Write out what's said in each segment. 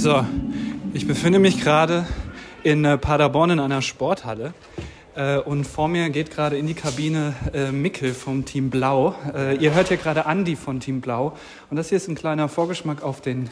So, ich befinde mich gerade in äh, Paderborn in einer Sporthalle. Äh, und vor mir geht gerade in die Kabine äh, Mickel vom Team Blau. Äh, ihr hört hier gerade Andi von Team Blau. Und das hier ist ein kleiner Vorgeschmack auf den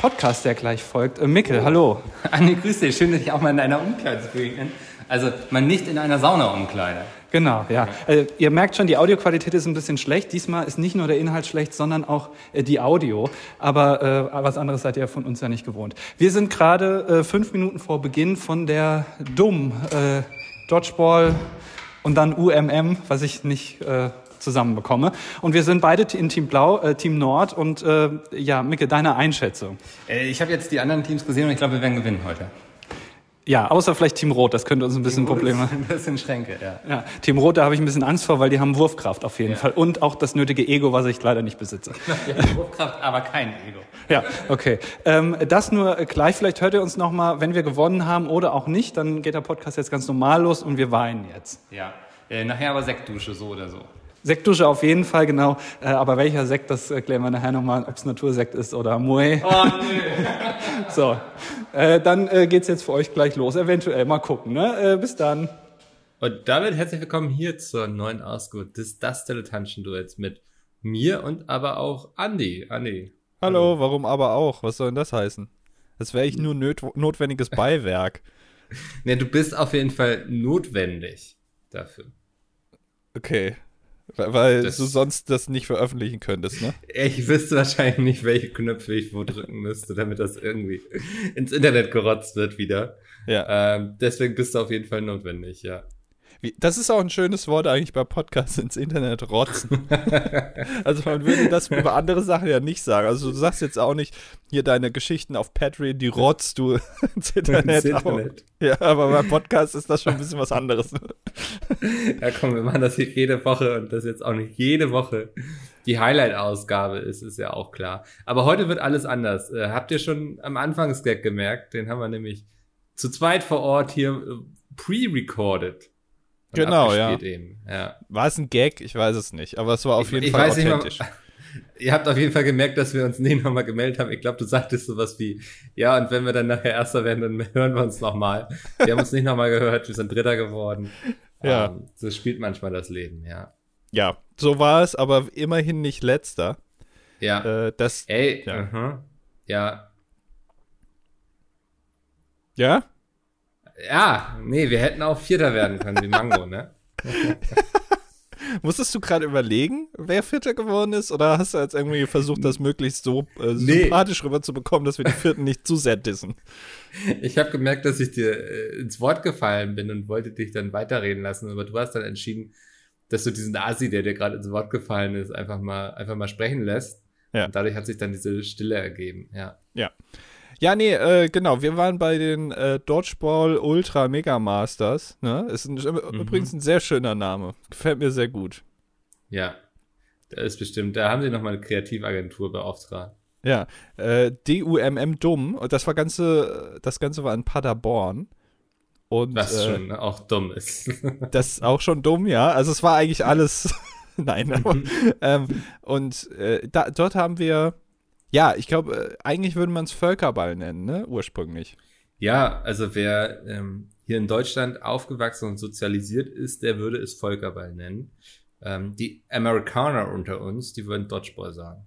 Podcast, der gleich folgt. Äh, Mickel, hallo. Andi, grüß dich. Schön, dass ich auch mal in einer Umkleide begegnen. Also, man nicht in einer Sauna-Umkleide. Genau, ja. Äh, ihr merkt schon, die Audioqualität ist ein bisschen schlecht. Diesmal ist nicht nur der Inhalt schlecht, sondern auch äh, die Audio. Aber äh, was anderes seid ihr von uns ja nicht gewohnt. Wir sind gerade äh, fünf Minuten vor Beginn von der Dumm äh, Dodgeball und dann UMM, was ich nicht äh, zusammenbekomme. Und wir sind beide in Team Blau, äh, Team Nord. Und äh, ja, Micke, deine Einschätzung. Äh, ich habe jetzt die anderen Teams gesehen und ich glaube, wir werden gewinnen heute. Ja, außer vielleicht Team Rot, das könnte uns ein bisschen Probleme. Ein bisschen Schränke, ja. Ja, Team Rot, da habe ich ein bisschen Angst vor, weil die haben Wurfkraft auf jeden Ja. Fall. Und auch das nötige Ego, was ich leider nicht besitze. Haben Wurfkraft, aber kein Ego. Ja, okay. Ähm, das nur gleich. Vielleicht hört ihr uns noch mal, wenn wir gewonnen haben oder auch nicht. Dann geht der Podcast jetzt ganz normal los und wir weinen jetzt. Ja. Äh, nachher aber Sektdusche, so oder so. Sektdusche auf jeden Fall, genau. Äh, aber welcher Sekt, das erklären wir nachher nochmal, ob es Natursekt ist oder Moe. Oh, nö. So, äh, dann äh, geht's jetzt für euch gleich los. Eventuell mal gucken. Ne? Äh, bis dann. Und damit herzlich willkommen hier zur neuen Ausgabe des Das Dilettantischen Duets mit mir und aber auch Andi. Andi. Hallo, warum aber auch? Was soll denn das heißen? Das wäre ich nur nöt notwendiges Beiwerk. Ne, du bist auf jeden Fall notwendig dafür. Okay. Weil, Das- du sonst das nicht veröffentlichen könntest, ne? Ich wüsste wahrscheinlich nicht, welche Knöpfe ich wo drücken müsste, damit das irgendwie ins Internet gerotzt wird wieder. Ja. Ähm, deswegen bist du auf jeden Fall notwendig, ja. Wie, das ist auch ein schönes Wort eigentlich bei Podcasts ins Internet rotzen. also man würde das über andere Sachen ja nicht sagen. Also du sagst jetzt auch nicht, hier deine Geschichten auf Patreon, die rotzt du ins Internet. Ins. Internet. Ja, aber beim Podcast ist das schon ein bisschen was anderes. Ja, komm, wir machen das hier jede Woche und das jetzt auch nicht jede Woche die Highlight-Ausgabe ist, ist ja auch klar. Aber heute wird alles anders. Äh, habt ihr schon am Anfangsgag gemerkt? Den haben wir nämlich zu zweit vor Ort hier äh, pre-recorded. Und Genau, ja. Eben. ja. War es ein Gag? Ich weiß es nicht. Aber es war auf Ich- jeden ich Fall weiß nicht mal- authentisch. Ihr habt auf jeden Fall gemerkt, dass wir uns nicht nochmal gemeldet haben. Ich glaube, du sagtest sowas wie, ja, und wenn wir dann nachher Erster werden, dann hören wir uns nochmal. Wir haben uns nicht nochmal gehört, wir sind Dritter geworden. Ja. Ähm, so spielt manchmal das Leben, ja. Ja, so war es, aber immerhin nicht letzter. Ja. Äh, das, Ey, Ja. aha. ja. ja? Ja, nee, wir hätten auch Vierter werden können, wie Mango, ne? Musstest du gerade überlegen, wer Vierter geworden ist? Oder hast du jetzt irgendwie versucht, das möglichst so äh, Nee. sympathisch rüberzubekommen, dass wir die Vierten nicht zu sehr dissen? Ich habe gemerkt, dass ich dir äh, ins Wort gefallen bin und wollte dich dann weiterreden lassen, aber du hast dann entschieden, dass du diesen Asi, der dir gerade ins Wort gefallen ist, einfach mal, einfach mal sprechen lässt. Ja. Und dadurch hat sich dann diese Stille ergeben, ja. Ja. Ja, nee, äh, genau. Wir waren bei den äh, Dodgeball Ultra Mega Masters. Ne? Ist ein, übrigens ein sehr schöner Name. Gefällt mir sehr gut. Ja. Da ist bestimmt, da haben sie nochmal eine Kreativagentur beauftragt. Ja, äh, DUMM Dumm. Und das war ganze, das Ganze war in Paderborn. Und Was äh, schon auch dumm ist. Das ist auch schon dumm, ja. Also es war eigentlich alles. Nein, aber, ähm, und äh, da, dort haben wir, ja, ich glaube, äh, eigentlich würde man es Völkerball nennen, ne? Ursprünglich. Ja, also wer ähm, hier in Deutschland aufgewachsen und sozialisiert ist, der würde es Völkerball nennen. Ähm, die Amerikaner unter uns, die würden Dodgeball sagen.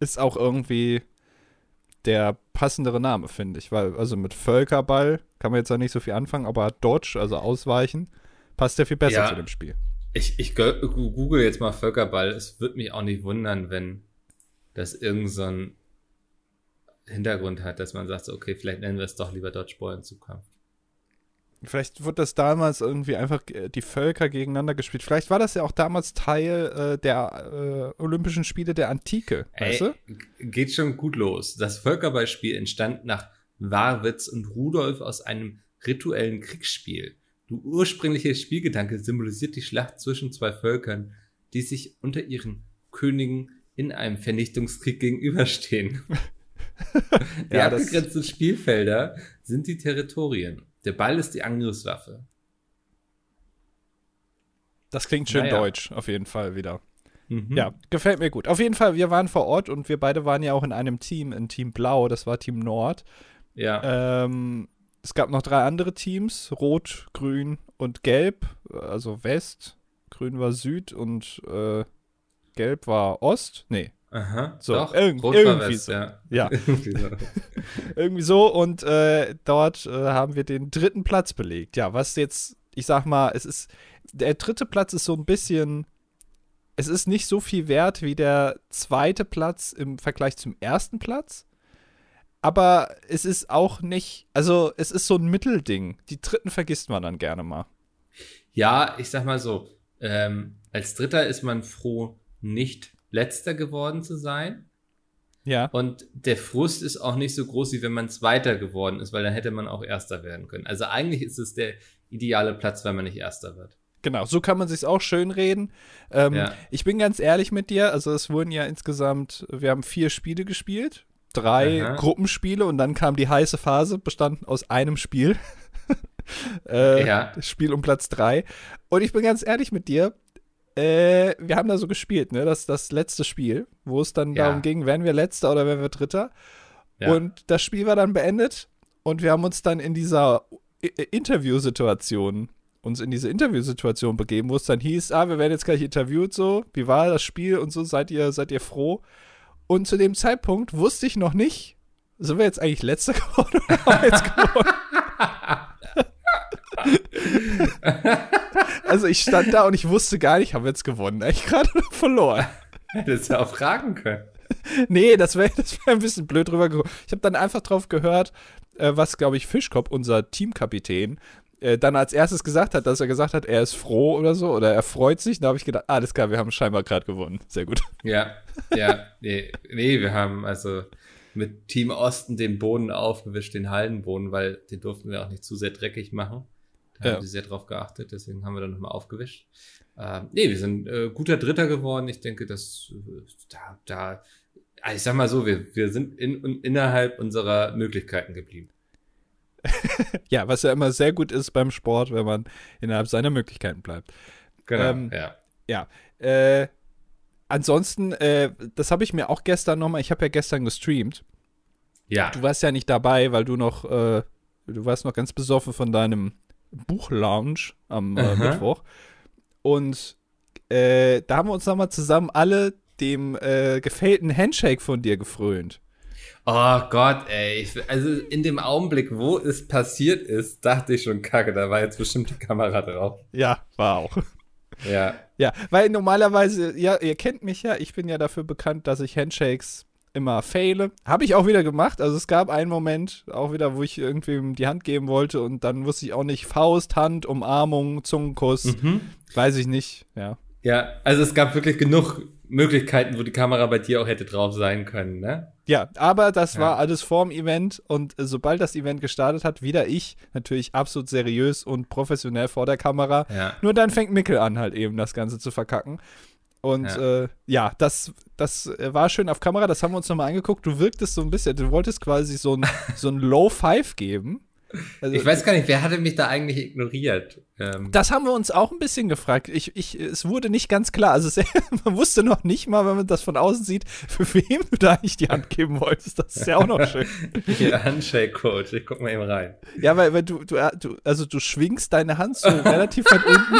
Ist auch irgendwie der passendere Name, finde ich. Weil, also mit Völkerball kann man jetzt ja nicht so viel anfangen, aber Dodge, also ausweichen, passt ja viel besser Ja. zu dem Spiel. Ich, ich go- google jetzt mal Völkerball. Es würde mich auch nicht wundern, wenn das irgend so Hintergrund hat, dass man sagt, so, okay, vielleicht nennen wir es doch lieber Dodgeball in Zukunft. Vielleicht wurde das damals irgendwie einfach die Völker gegeneinander gespielt. Vielleicht war das ja auch damals Teil äh, der äh, Olympischen Spiele der Antike, weißt du? Ey, g- geht schon gut los. Das Völkerballspiel entstand nach Warwitz und Rudolf aus einem rituellen Kriegsspiel. Der ursprüngliche Spielgedanke symbolisiert die Schlacht zwischen zwei Völkern, die sich unter ihren Königen in einem Vernichtungskrieg gegenüberstehen. die Ja, das- abgegrenzten Spielfelder sind die Territorien. Der Ball ist die Angriffswaffe. Das klingt schön Naja. deutsch, auf jeden Fall wieder. Mhm. Ja, gefällt mir gut. Auf jeden Fall, wir waren vor Ort und wir beide waren ja auch in einem Team, in Team Blau, das war Team Nord. Ja. Ähm, es gab noch drei andere Teams, Rot, Grün und Gelb, also West. Grün war Süd und äh, Gelb war Ost. Nee, Aha. so, Doch, irgend- Rot irgendwie West, so. ja. ja, Irgendwie so. irgendwie so. Und äh, dort äh, haben wir den dritten Platz belegt. Ja, was jetzt, ich sag mal, es ist, der dritte Platz ist so ein bisschen, es ist nicht so viel wert wie der zweite Platz im Vergleich zum ersten Platz. Aber es ist auch nicht, also es ist so ein Mittelding. Die dritten vergisst man dann gerne mal. Ja, ich sag mal so, ähm, als Dritter ist man froh, nicht Letzter geworden zu sein. Ja. Und der Frust ist auch nicht so groß, wie wenn man Zweiter geworden ist, weil dann hätte man auch Erster werden können. Also eigentlich ist es der ideale Platz, wenn man nicht Erster wird. Genau, so kann man sich auch schön reden. Ähm, Ja. Ich bin ganz ehrlich mit dir, also es wurden ja insgesamt, wir haben vier Spiele gespielt, drei Aha. Gruppenspiele und dann kam die heiße Phase, bestanden aus einem Spiel. äh, Ja. Spiel um Platz drei. Und ich bin ganz ehrlich mit dir, äh, wir haben da so gespielt, ne? Das das letzte Spiel, wo es dann Ja. darum ging, werden wir Letzter oder werden wir Dritter. Ja. Und das Spiel war dann beendet und wir haben uns dann in dieser I- I- Interviewsituation uns in diese Interviewsituation begeben, wo es dann hieß, ah, wir werden jetzt gleich interviewt, so, wie war das Spiel und so, seid ihr, seid ihr froh? Und zu dem Zeitpunkt wusste ich noch nicht, sind wir jetzt eigentlich Letzter geworden oder haben wir jetzt gewonnen? also ich stand da und ich wusste gar nicht, haben wir jetzt gewonnen, eigentlich gerade verloren. Hättest du auch fragen können. Nee, das wäre das wär ein bisschen blöd drüber gekommen. Ich habe dann einfach drauf gehört, äh, was, glaube ich, Fischkopf, unser Teamkapitän, äh, dann als erstes gesagt hat, dass er gesagt hat, er ist froh oder so, oder er freut sich. Da habe ich gedacht, ah, alles klar, wir haben scheinbar gerade gewonnen. Sehr gut. Ja, ja, nee, nee, wir haben also mit Team Osten den Boden aufgewischt, den Hallenboden, weil den durften wir auch nicht zu sehr dreckig machen. Da Ja. haben sie sehr drauf geachtet, deswegen haben wir dann nochmal aufgewischt. Ähm, nee, wir sind äh, guter Dritter geworden. Ich denke, dass äh, da, da, also ich sag mal so, wir, wir sind in, in, innerhalb unserer Möglichkeiten geblieben. Ja, was ja immer sehr gut ist beim Sport, wenn man innerhalb seiner Möglichkeiten bleibt. Genau, Ähm, ja. Ja. Äh, ansonsten, äh, das habe ich mir auch gestern nochmal, ich habe ja gestern gestreamt. Ja, Du warst ja nicht dabei, weil du noch, äh, du warst noch ganz besoffen von deinem Buchlounge am äh. Mittwoch. Und äh, da haben wir uns nochmal zusammen alle dem äh, gefällten Handshake von dir gefrönt. Oh Gott, ey. Ich, also in dem Augenblick, wo es passiert ist, dachte ich schon, kacke, da war jetzt bestimmt die Kamera drauf. Ja, war auch. Ja. Ja, weil normalerweise, ja, ihr kennt mich ja, ich bin ja dafür bekannt, dass ich Handshakes immer faile. Habe ich auch wieder gemacht. Also es gab einen Moment, auch wieder, wo ich irgendwem die Hand geben wollte und dann wusste ich auch nicht, Faust, Hand, Umarmung, Zungenkuss, Mhm. weiß ich nicht, ja. Ja, also es gab wirklich genug Möglichkeiten, wo die Kamera bei dir auch hätte drauf sein können, ne? Ja, aber das Ja. war alles vorm Event und sobald das Event gestartet hat, wieder ich, natürlich absolut seriös und professionell vor der Kamera. Ja. Nur dann fängt Mickel an, halt eben das Ganze zu verkacken. Und ja, äh, ja das, das war schön auf Kamera, das haben wir uns nochmal angeguckt. Du wirktest so ein bisschen, du wolltest quasi so ein, so ein Low Five geben. Also, Ich weiß gar nicht, wer hatte mich da eigentlich ignoriert? Ähm, das haben wir uns auch ein bisschen gefragt. Ich, ich, es wurde nicht ganz klar. Also es, man wusste noch nicht mal, wenn man das von außen sieht, für wem du da eigentlich die Hand geben wolltest. Das ist ja auch noch schön. hier, Handshake-Coach, ich guck mal eben rein. Ja, weil, weil du, du, du, also du schwingst deine Hand so relativ weit unten.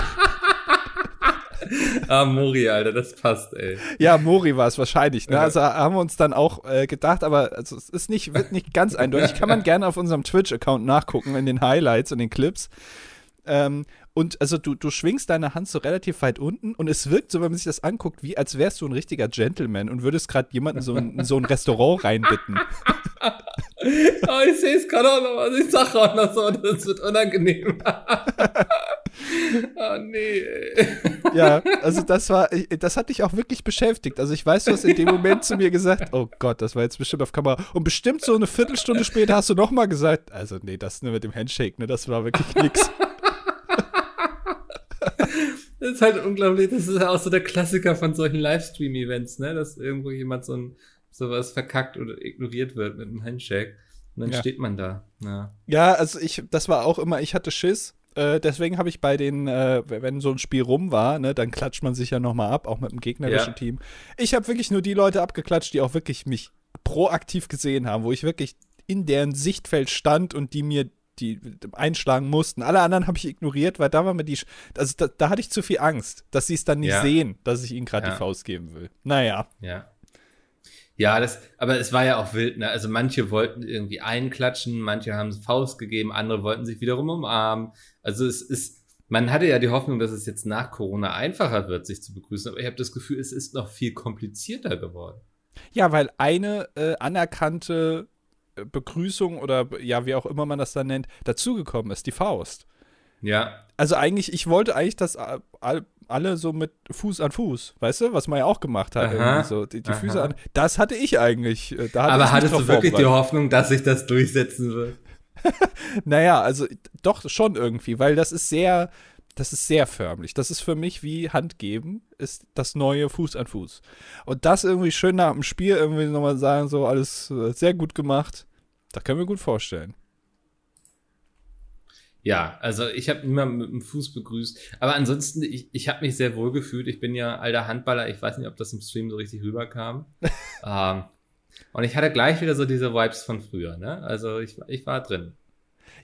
Ah, Mori, Alter, das passt, ey. Ja, Mori war es wahrscheinlich. Ne? Also haben wir uns dann auch äh, gedacht, aber also, es ist nicht, wird nicht ganz eindeutig. Kann man gerne auf unserem Twitch-Account nachgucken, in den Highlights und den Clips. Ähm, und also du, du schwingst deine Hand so relativ weit unten und es wirkt so, wenn man sich das anguckt, wie als wärst du ein richtiger Gentleman und würdest gerade jemanden so in so ein Restaurant reinbitten. Oh, ich sehe es gerade auch noch, also ich sag auch noch so, das wird unangenehm. oh, nee. Ja, also das war, das hat dich auch wirklich beschäftigt. Also ich weiß, du hast in dem Moment zu mir gesagt, oh Gott, das war jetzt bestimmt auf Kamera. Und bestimmt so eine Viertelstunde später hast du nochmal gesagt, also nee, das nur mit dem Handshake, ne, das war wirklich nix. Das ist halt unglaublich, das ist ja auch so der Klassiker von solchen Livestream-Events, ne? Dass irgendwo jemand so ein sowas verkackt oder ignoriert wird mit einem Handshake. Und dann Ja. steht man da. Ja. Ja, also ich, das war auch immer, ich hatte Schiss. äh, deswegen habe ich bei den, äh, wenn so ein Spiel rum war, ne, dann klatscht man sich ja nochmal ab, auch mit dem gegnerischen Ja. Team. Ich habe wirklich nur die Leute abgeklatscht, die auch wirklich mich proaktiv gesehen haben, wo ich wirklich in deren Sichtfeld stand und die mir die einschlagen mussten. Alle anderen habe ich ignoriert, weil da war mir die, Sch- also da, da hatte ich zu viel Angst, dass sie es dann nicht Ja. sehen, dass ich ihnen gerade Ja. die Faust geben will. Naja. Ja. Ja, das, aber es war ja auch wild, ne? Also manche wollten irgendwie einklatschen, manche haben Faust gegeben, andere wollten sich wiederum umarmen. Also es ist, man hatte ja die Hoffnung, dass es jetzt nach Corona einfacher wird, sich zu begrüßen, aber ich habe das Gefühl, es ist noch viel komplizierter geworden. Ja, weil eine äh, anerkannte äh, Begrüßung oder ja, wie auch immer man das dann nennt, dazugekommen ist, die Faust. Ja, Also eigentlich, ich wollte eigentlich, dass all, alle so mit Fuß an Fuß, weißt du, was man ja auch gemacht hat, Aha, so, die, die. Füße an. Das hatte ich eigentlich. äh, Da hatte ich aber mich hattest du wirklich die. Hoffnung, dass sich das durchsetzen wird? Naja, also doch schon irgendwie, weil das ist sehr, das ist sehr förmlich. Das ist für mich wie Handgeben, ist das neue Fuß an Fuß. Und das irgendwie schön nach dem Spiel irgendwie nochmal sagen, so alles äh, sehr gut gemacht. Das können wir gut vorstellen. Ja, also ich habe niemanden mit dem Fuß begrüßt. Aber ansonsten, ich, ich habe mich sehr wohl gefühlt. Ich bin ja alter Handballer. Ich weiß nicht, ob das im Stream so richtig rüberkam. ähm, und ich hatte gleich wieder so diese Vibes von früher. Ne? Also ich, ich war drin.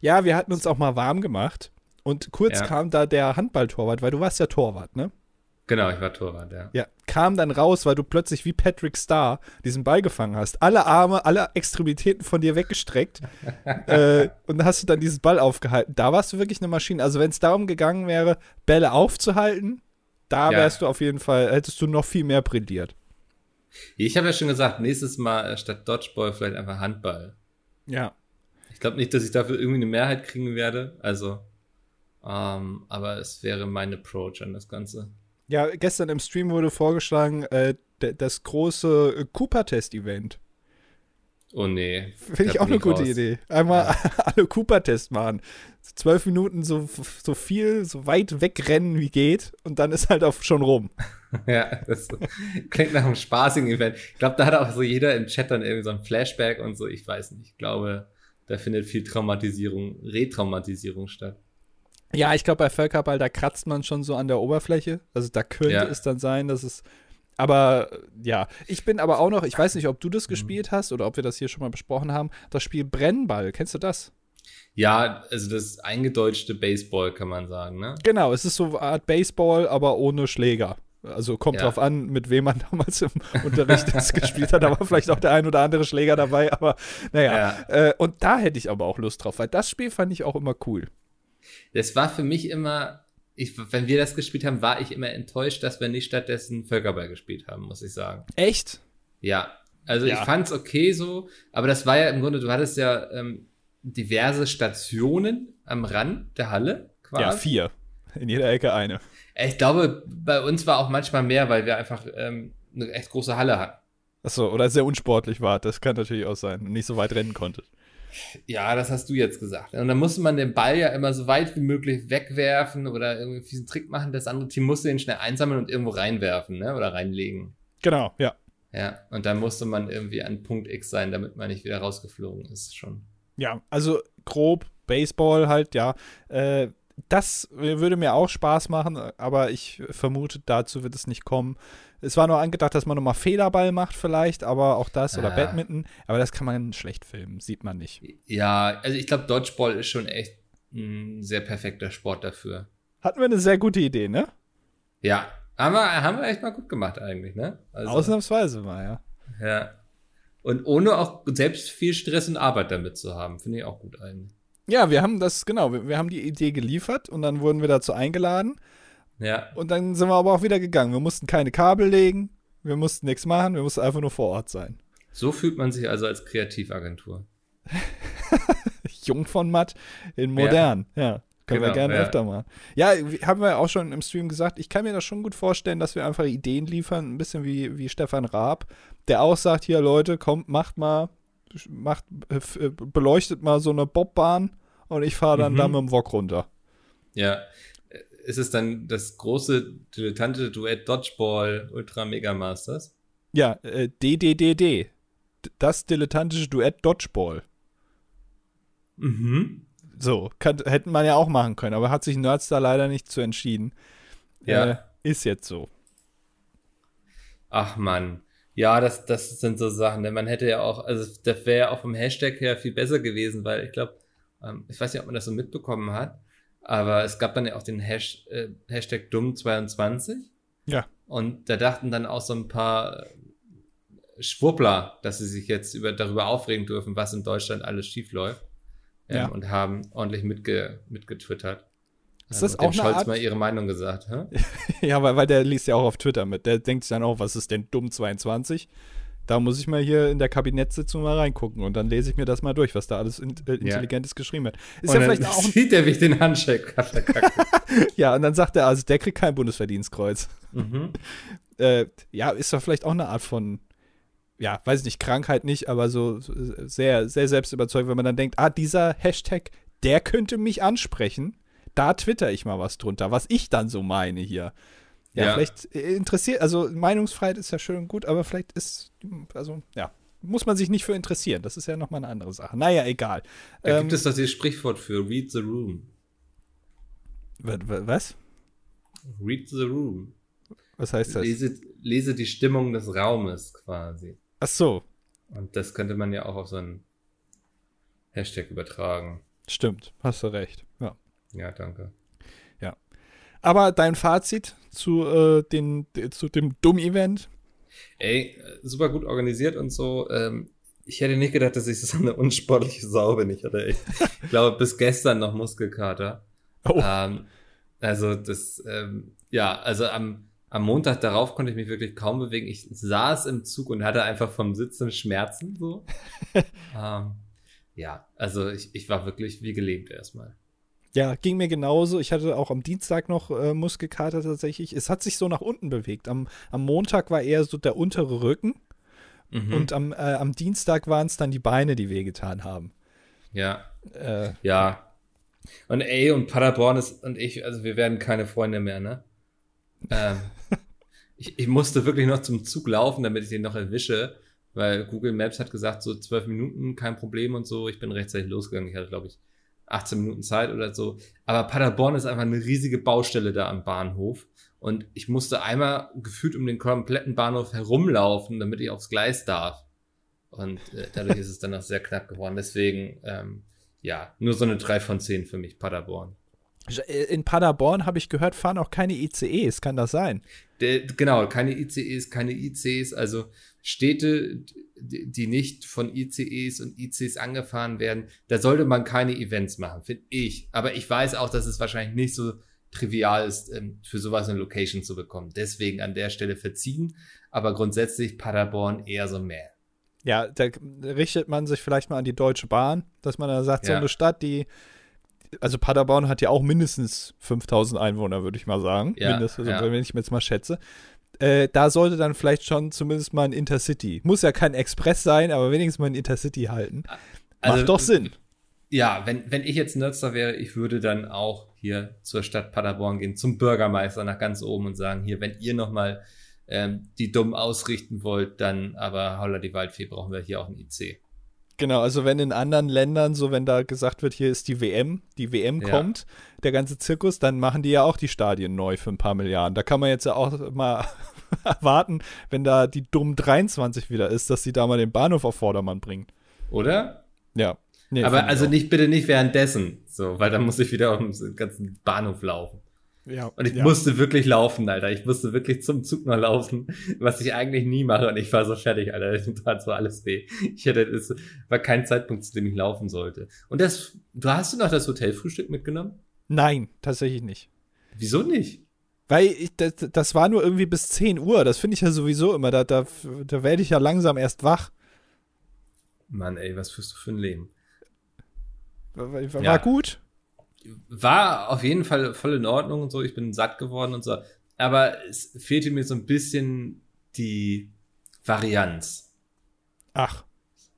Ja, wir hatten uns auch mal warm gemacht. Und kurz Ja. kam da der Handballtorwart, weil du warst ja Torwart, ne? Genau, ich war Torwart, ja. Ja, kam dann raus, weil du plötzlich wie Patrick Starr diesen Ball gefangen hast. Alle Arme, alle Extremitäten von dir weggestreckt. äh, und hast du dann diesen Ball aufgehalten. Da warst du wirklich eine Maschine. Also, wenn es darum gegangen wäre, Bälle aufzuhalten, da Ja. wärst du auf jeden Fall, hättest du noch viel mehr brilliert. Ich habe ja schon gesagt, nächstes Mal äh, statt Dodgeball vielleicht einfach Handball. Ja. Ich glaube nicht, dass ich dafür irgendwie eine Mehrheit kriegen werde. Also, ähm, aber es wäre mein Approach an das Ganze. Ja, gestern im Stream wurde vorgeschlagen, äh, das große äh, Cooper-Test-Event. Oh nee. Finde ich auch eine gute raus. Idee. Einmal alle Cooper-Test machen. Zwölf Minuten so, so viel, so weit wegrennen wie geht und dann ist halt auch schon rum. Ja, das klingt nach einem spaßigen Event. Ich glaube, da hat auch so jeder im Chat dann irgendwie so ein Flashback und so. Ich weiß nicht. Ich glaube, da findet viel Traumatisierung, Retraumatisierung statt. Ja, ich glaube, bei Völkerball, da kratzt man schon so an der Oberfläche. Also da könnte Ja. es dann sein, dass es. Aber ja, ich bin aber auch noch, ich weiß nicht, ob du das gespielt hast oder ob wir das hier schon mal besprochen haben, das Spiel Brennball. Kennst du das? Ja, also das eingedeutschte Baseball kann man sagen, ne? Genau, es ist so eine Art Baseball, aber ohne Schläger. Also kommt Ja. drauf an, mit wem man damals im Unterricht das gespielt hat. Da war vielleicht auch der ein oder andere Schläger dabei, aber naja. Äh, und da hätte ich aber auch Lust drauf, weil das Spiel fand ich auch immer cool. Das war für mich immer, ich, wenn wir das gespielt haben, war ich immer enttäuscht, dass wir nicht stattdessen Völkerball gespielt haben, muss ich sagen. Echt? Ja, also Ja. ich fand's okay so, aber das war ja im Grunde, du hattest ja ähm, diverse Stationen am Rand der Halle quasi. Ja, vier. In jeder Ecke eine. Ich glaube, bei uns war auch manchmal mehr, weil wir einfach ähm, eine echt große Halle hatten. Achso, oder sehr unsportlich war. Das kann natürlich auch sein. und Nicht so weit rennen konnte. Ja, das hast du jetzt gesagt. Und dann musste man den Ball ja immer so weit wie möglich wegwerfen oder irgendwie fiesen Trick machen. Das andere Team musste ihn schnell einsammeln und irgendwo reinwerfen, ne? Oder reinlegen. Genau, ja. Ja, und dann musste man irgendwie an Punkt X sein, damit man nicht wieder rausgeflogen ist schon. Ja, also grob Baseball halt, ja. Äh, das würde mir auch Spaß machen, aber ich vermute, dazu wird es nicht kommen. Es war nur angedacht, dass man nochmal Federball macht vielleicht, aber auch das oder. Badminton. Aber das kann man schlecht filmen, sieht man nicht. Ja, also ich glaube, Dodgeball ist schon echt ein sehr perfekter Sport dafür. Hatten wir eine sehr gute Idee, ne? Ja, haben wir, haben wir echt mal gut gemacht eigentlich, ne? Also, Ausnahmsweise mal, ja. Ja. Und ohne auch selbst viel Stress und Arbeit damit zu haben, finde ich auch gut eigentlich. Ja, wir haben das, genau, wir, wir haben die Idee geliefert und dann wurden wir dazu eingeladen Ja, und dann sind wir aber auch wieder gegangen. Wir mussten keine Kabel legen, wir mussten nichts machen, wir mussten einfach nur vor Ort sein. so fühlt man sich also als Kreativagentur. Jung von Matt in modern. Ja. Können wir Genau, gerne ja. öfter machen. Ja, haben wir auch schon im Stream gesagt, ich kann mir das schon gut vorstellen, dass wir einfach Ideen liefern, ein bisschen wie, wie Stefan Raab, der auch sagt, hier Leute, kommt, macht mal, macht, äh, beleuchtet mal so eine Bobbahn und ich fahre dann Mhm. da mit dem Wok runter. Ja. Ist es dann das große dilettantische Duett Dodgeball Ultra Mega Masters? Ja, äh, DDDD. Das dilettantische Duett Dodgeball. Mhm. So, kann, hätten man ja auch machen können, aber hat sich Nerds da leider nicht zu entschieden. Ja. Äh, ist jetzt so. Ach man. Ja, das, das sind so Sachen. Denn man hätte ja auch, also das wäre ja auch vom Hashtag her viel besser gewesen, weil ich glaube, ähm, ich weiß nicht, ob man das so mitbekommen hat, aber es gab dann ja auch den Hash, äh, Hashtag Dumm22. Ja. Und da dachten dann auch so ein paar äh, Schwurbler, dass sie sich jetzt über, darüber aufregen dürfen, was in Deutschland alles schief läuft. Ähm, Ja. Und haben ordentlich mitge, mitgetwittert. Ist Ähm, das und dem auch Scholz Art- mal ihre Meinung gesagt. Hä? Ja, weil, weil der liest ja auch auf Twitter mit. Der denkt sich dann auch, was ist denn dumm 22? Da muss ich mal hier in der Kabinettssitzung mal reingucken und dann lese ich mir das mal durch, was da alles in, äh, Intelligentes geschrieben wird. Ist und ja dann vielleicht auch sieht er, wie ich den Handshake. Ja, und dann sagt er, also der kriegt kein Bundesverdienstkreuz. mhm. Äh, ja, ist doch vielleicht auch eine Art von, ja, weiß ich nicht, Krankheit nicht, aber so so sehr, sehr selbstüberzeugt, wenn man dann denkt, ah, dieser Hashtag, der könnte mich ansprechen. Da twitter ich mal was drunter, was ich dann so meine hier. Ja, Ja. vielleicht äh, interessiert, also Meinungsfreiheit ist ja schön und gut, aber vielleicht ist, also, ja, muss man sich nicht für interessieren. Das ist ja nochmal eine andere Sache. Naja, egal. Da Ähm, gibt es doch dieses Sprichwort für Read the Room. wa- wa- was? Read the Room. Was heißt das? Lese, lese die Stimmung des Raumes quasi. Ach so, Und das könnte man ja auch auf so einen Hashtag übertragen. stimmt, hast du recht. Ja. Ja, danke. Aber dein Fazit zu, äh, den, zu dem Dumm-Event? Ey, super gut organisiert und so. Ähm, ich hätte nicht gedacht, dass ich so eine unsportliche Sau bin. Ich hatte echt, ich glaube, bis gestern noch Muskelkater. Oh. Ähm, also das, ähm, ja, also am, am Montag darauf konnte ich mich wirklich kaum bewegen. Ich saß im Zug und hatte einfach vom Sitzen Schmerzen so. ähm, ja, also ich, ich war wirklich wie gelähmt erstmal. Ja, ging mir genauso. Ich hatte auch am Dienstag noch äh, Muskelkater tatsächlich. Es hat sich so nach unten bewegt. Am, am Montag war eher so der untere Rücken Mhm. und am, äh, am Dienstag waren es dann die Beine, die wehgetan haben. ja, Äh, ja. Und ey, und Paderborn ist und ich, also wir werden keine Freunde mehr, ne? Ähm, ich, ich musste wirklich noch zum Zug laufen, damit ich den noch erwische, weil Google Maps hat gesagt, so zwölf Minuten, kein Problem und so. Ich bin rechtzeitig losgegangen. Ich hatte, glaube ich, 18 Minuten Zeit oder so. Aber Paderborn ist einfach eine riesige Baustelle da am Bahnhof. Und ich musste einmal gefühlt um den kompletten Bahnhof herumlaufen, damit ich aufs Gleis darf. Und äh, dadurch ist es dann auch sehr knapp geworden. Deswegen, ähm, ja, nur so eine 3 von 10 für mich, Paderborn. in Paderborn habe ich gehört, fahren auch keine ICEs. Kann das sein? Der, genau, keine ICEs, keine ICs, also Städte, die nicht von ICEs und ICs angefahren werden, da sollte man keine Events machen, finde ich. Aber ich weiß auch, dass es wahrscheinlich nicht so trivial ist, ähm, für sowas eine Location zu bekommen. Deswegen an der Stelle verziehen, aber grundsätzlich Paderborn eher so mehr. Ja, da richtet man sich vielleicht mal an die Deutsche Bahn, dass man da sagt, so Ja. eine Stadt, die, also Paderborn hat ja auch mindestens 5000 Einwohner, würde ich mal sagen. Ja, mindestens, ja. wenn ich mir jetzt mal schätze. Äh, da sollte dann vielleicht schon zumindest mal ein Intercity. Muss ja kein Express sein, aber wenigstens mal ein Intercity halten. Also, Macht doch Sinn. Ja, wenn, wenn ich jetzt Nerdster wäre, ich würde dann auch hier zur Stadt Paderborn gehen, zum Bürgermeister nach ganz oben und sagen, hier, wenn ihr nochmal ähm, die dumm ausrichten wollt, dann aber holla die Waldfee, brauchen wir hier auch ein IC. Genau, also wenn in anderen Ländern, so wenn da gesagt wird, hier ist die WM, die WM Ja. kommt, der ganze Zirkus, dann machen die ja auch die Stadien neu für ein paar Milliarden. Da kann man jetzt ja auch mal erwarten, wenn da die dumm 23 wieder ist, dass sie da mal den Bahnhof auf Vordermann bringen. Oder? Ja. Nee, aber also nicht, bitte nicht währenddessen, so, weil dann muss ich wieder um den ganzen Bahnhof laufen. Ja. Und ich ja. musste wirklich laufen, Alter. Ich musste wirklich zum Zug noch laufen, was ich eigentlich nie mache. Und ich war so fertig, Alter. Ich tat so alles weh. Ich hätte, es war kein Zeitpunkt, zu dem ich laufen sollte. Und das, du hast du noch das Hotelfrühstück mitgenommen? Nein, tatsächlich nicht. Wieso nicht? Weil ich, das, das war nur irgendwie bis 10 Uhr. Das finde ich ja sowieso immer. Da, da, da werde ich ja langsam erst wach. Mann, ey, was führst du für ein Leben? War, war Ja. gut. War auf jeden Fall voll in Ordnung und so. Ich bin satt geworden und so. Aber es fehlte mir so ein bisschen die Varianz. Ach,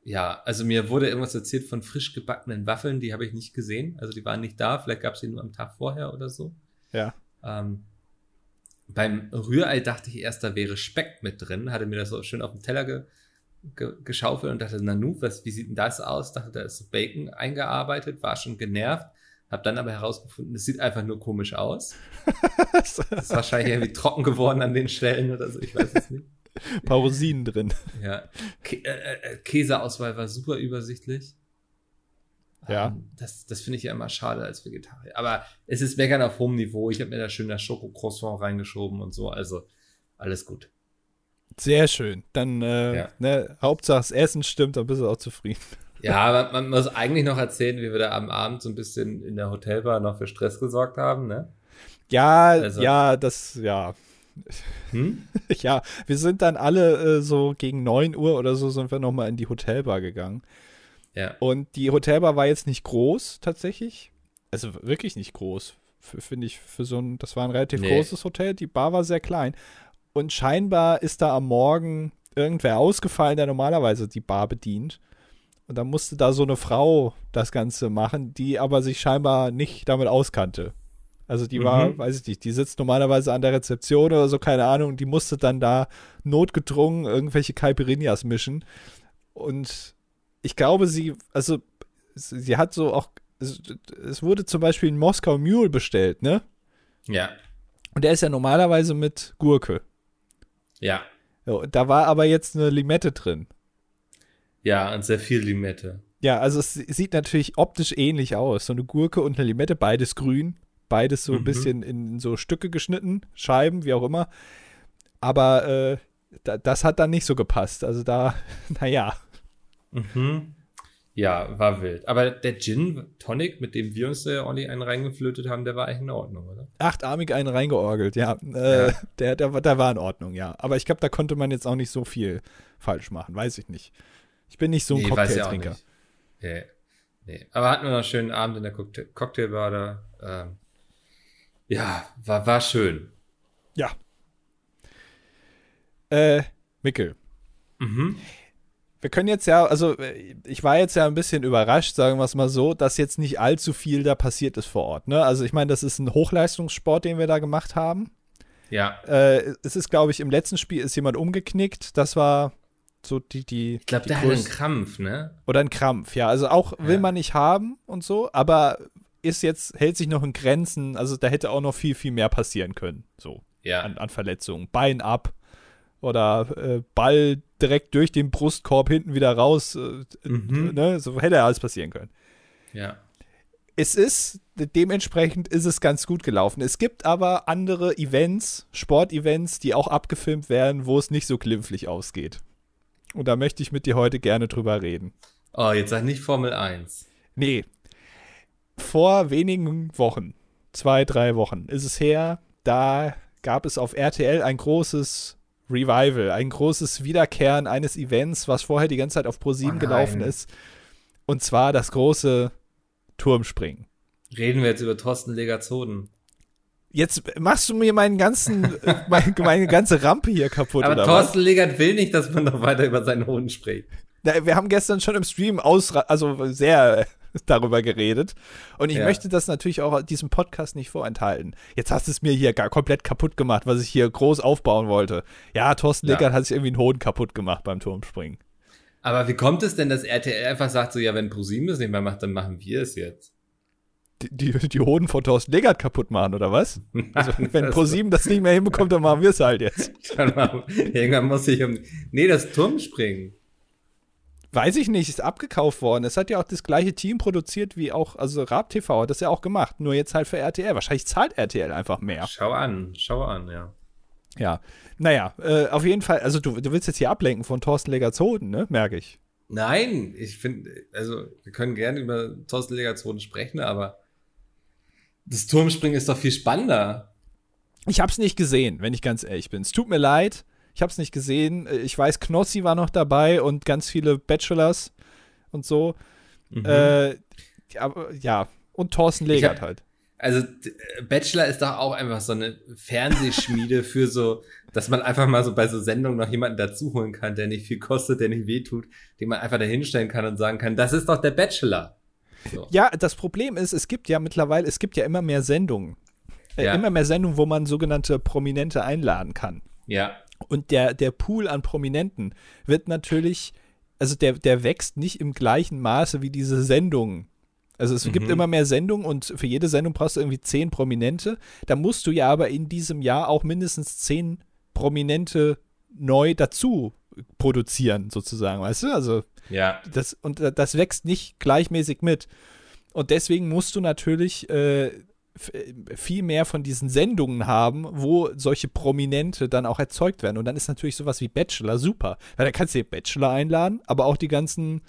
Ja, also mir wurde irgendwas erzählt von frisch gebackenen Waffeln, die habe ich nicht gesehen. Also die waren nicht da, vielleicht gab es die nur am Tag vorher oder so. ja. Ähm, beim Rührei dachte ich erst, da wäre Speck mit drin, hatte mir das so schön auf den Teller ge ge geschaufelt und dachte, Nanu, was, wie sieht denn das aus? Dachte, da ist Bacon eingearbeitet, war schon genervt. Hab dann aber herausgefunden, es sieht einfach nur komisch aus. Das ist wahrscheinlich irgendwie trocken geworden an den Stellen oder so, ich weiß es nicht. Ein paar Rosinen drin. Ja. Kä äh, äh, Käseauswahl war super übersichtlich. Ja. Ähm, Das, das finde ich ja immer schade als Vegetarier. Aber es ist Meckern auf hohem Niveau. Ich habe mir da schön das Schoko-Croissant reingeschoben und so. Also alles gut. Sehr schön. Dann, äh, Ja. ne, Hauptsache das Essen stimmt, dann bist du auch zufrieden. Ja, aber man muss eigentlich noch erzählen, wie wir da am Abend so ein bisschen in der Hotelbar noch für Stress gesorgt haben, ne? Ja, Also- ja, das, ja. Hm? Ja, wir sind dann alle äh, so gegen 9 Uhr oder so sind wir nochmal in die Hotelbar gegangen. Ja. Und die Hotelbar war jetzt nicht groß, tatsächlich. Also wirklich nicht groß, finde ich, für so ein, das war ein relativ Nee. großes Hotel. Die Bar war sehr klein. Und scheinbar ist da am Morgen irgendwer ausgefallen, der normalerweise die Bar bedient. Und dann musste da so eine Frau das Ganze machen, die aber sich scheinbar nicht damit auskannte. Also die war, Mhm. weiß ich nicht, die sitzt normalerweise an der Rezeption oder so, keine Ahnung, die musste dann da notgedrungen irgendwelche Caipirinhas mischen. Und ich glaube, sie, also sie hat so auch, es, es wurde zum Beispiel ein Moskau Mule bestellt, ne? Ja. Und der ist ja normalerweise mit Gurke. Ja. Da war aber jetzt eine Limette drin. Ja, und sehr viel Limette. Ja, also es sieht natürlich optisch ähnlich aus. So eine Gurke und eine Limette, beides grün, beides so ein Mhm. bisschen in so Stücke geschnitten, Scheiben, wie auch immer. Aber äh, da, das hat dann nicht so gepasst. Also da, naja. Mhm. Ja, war wild. Aber der Gin Tonic, mit dem wir uns da ja Olli einen reingeflötet haben, der war eigentlich in Ordnung, oder? Achtarmig einen reingeorgelt, ja. Äh, Ja. Der, der, war- der war in Ordnung, ja. Aber ich glaube, da konnte man jetzt auch nicht so viel falsch machen, weiß ich nicht. Ich bin nicht so ein Nee, Cocktailtrinker. Nee. nee. Aber hatten wir noch einen schönen Abend in der Cocktail Cocktailbar da. Ähm, ja, war, war schön. Ja. Äh, Mickel. Mhm. Wir können jetzt ja, also äh, ich war jetzt ja ein bisschen überrascht, sagen wir es mal so, dass jetzt nicht allzu viel da passiert ist vor Ort. Ne? Also ich meine, das ist ein Hochleistungssport, den wir da gemacht haben. Ja. Äh, es ist, glaube ich, im letzten Spiel ist jemand umgeknickt. Das war so die, die. Ich glaube, der hat einen Krampf, ne? Oder ein Krampf, ja. Also auch will Ja. man nicht haben und so, aber ist jetzt, hält sich noch in Grenzen. Also da hätte auch noch viel, viel mehr passieren können. So Ja. an, an Verletzungen. Bein ab oder äh, Ball direkt durch den Brustkorb hinten wieder raus. Äh, Mhm. ne? So hätte alles passieren können. Ja. Es ist, dementsprechend ist es ganz gut gelaufen. Es gibt aber andere Events, Sportevents, die auch abgefilmt werden, wo es nicht so glimpflich ausgeht. Und da möchte ich mit dir heute gerne drüber reden. Oh, jetzt sag nicht Formel 1. Nee. Vor wenigen Wochen, zwei, drei Wochen, ist es her, da gab es auf RTL ein großes Revival, ein großes Wiederkehren eines Events, was vorher die ganze Zeit auf Oh Pro7 nein. gelaufen ist. Und zwar das große Turmspringen. Reden wir jetzt über Thorsten Legazoden. Jetzt machst du mir meinen ganzen, äh, meine, meine ganze Rampe hier kaputt, Aber oder Thorsten Legert will nicht, dass man noch weiter über seinen Hoden spricht. was? Na, Wir haben gestern schon im Stream ausra also sehr darüber geredet. Und ich Ja. möchte das natürlich auch diesem Podcast nicht vorenthalten. Jetzt hast du es mir hier gar komplett kaputt gemacht, was ich hier groß aufbauen wollte. Ja, Thorsten Ja. Leckert hat sich irgendwie einen Hoden kaputt gemacht beim Turmspringen. Aber wie kommt es denn, dass RTL einfach sagt, so, ja, wenn ProSieben es nicht mehr macht, dann machen wir es jetzt? Die, die, die Hoden von Thorsten Leckert kaputt machen, oder was? Also, wenn ProSieben das nicht mehr hinbekommt, dann machen wir es halt jetzt. Irgendwann muss ich um. Nee, das Turmspringen. Weiß ich nicht, ist abgekauft worden. Es hat ja auch das gleiche Team produziert wie auch, also Raab TV hat das ja auch gemacht, nur jetzt halt für RTL. Wahrscheinlich zahlt RTL einfach mehr. Schau an, schau an, ja. Ja, naja, äh, auf jeden Fall, also du, du willst jetzt hier ablenken von Thorsten Legerzoden, ne, merke ich. Nein, ich finde, also wir können gerne über Thorsten Legazoden sprechen, aber das Turmspringen ist doch viel spannender. Ich hab's nicht gesehen, wenn ich ganz ehrlich bin. Es tut mir leid, ich hab's nicht gesehen. Äh, Ich weiß, Knossi war noch dabei und ganz viele Bachelors und so. Mhm. Äh, ja, ja, und Thorsten Legert halt. Also d- Bachelor ist doch auch einfach so eine Fernsehschmiede für so, dass man einfach mal so bei so Sendungen noch jemanden dazuholen kann, der nicht viel kostet, der nicht wehtut, den man einfach dahinstellen kann und sagen kann, das ist doch der Bachelor. So. Ja, das Problem ist, es gibt ja mittlerweile, es gibt ja immer mehr Sendungen. Äh, Ja. Immer mehr Sendungen, wo man sogenannte Prominente einladen kann. Ja, Und der, der Pool an Prominenten wird natürlich, also der, der wächst nicht im gleichen Maße wie diese Sendungen. Also es gibt Mhm. immer mehr Sendungen und für jede Sendung brauchst du irgendwie zehn Prominente. Da musst du ja aber in diesem Jahr auch mindestens zehn Prominente neu dazu produzieren, sozusagen, weißt du? Also Ja. das, und äh, das wächst nicht gleichmäßig mit. Und deswegen musst du natürlich äh, viel mehr von diesen Sendungen haben, wo solche Prominente dann auch erzeugt werden. Und dann ist natürlich sowas wie Bachelor super. Weil da kannst du den Bachelor einladen, aber auch die ganzen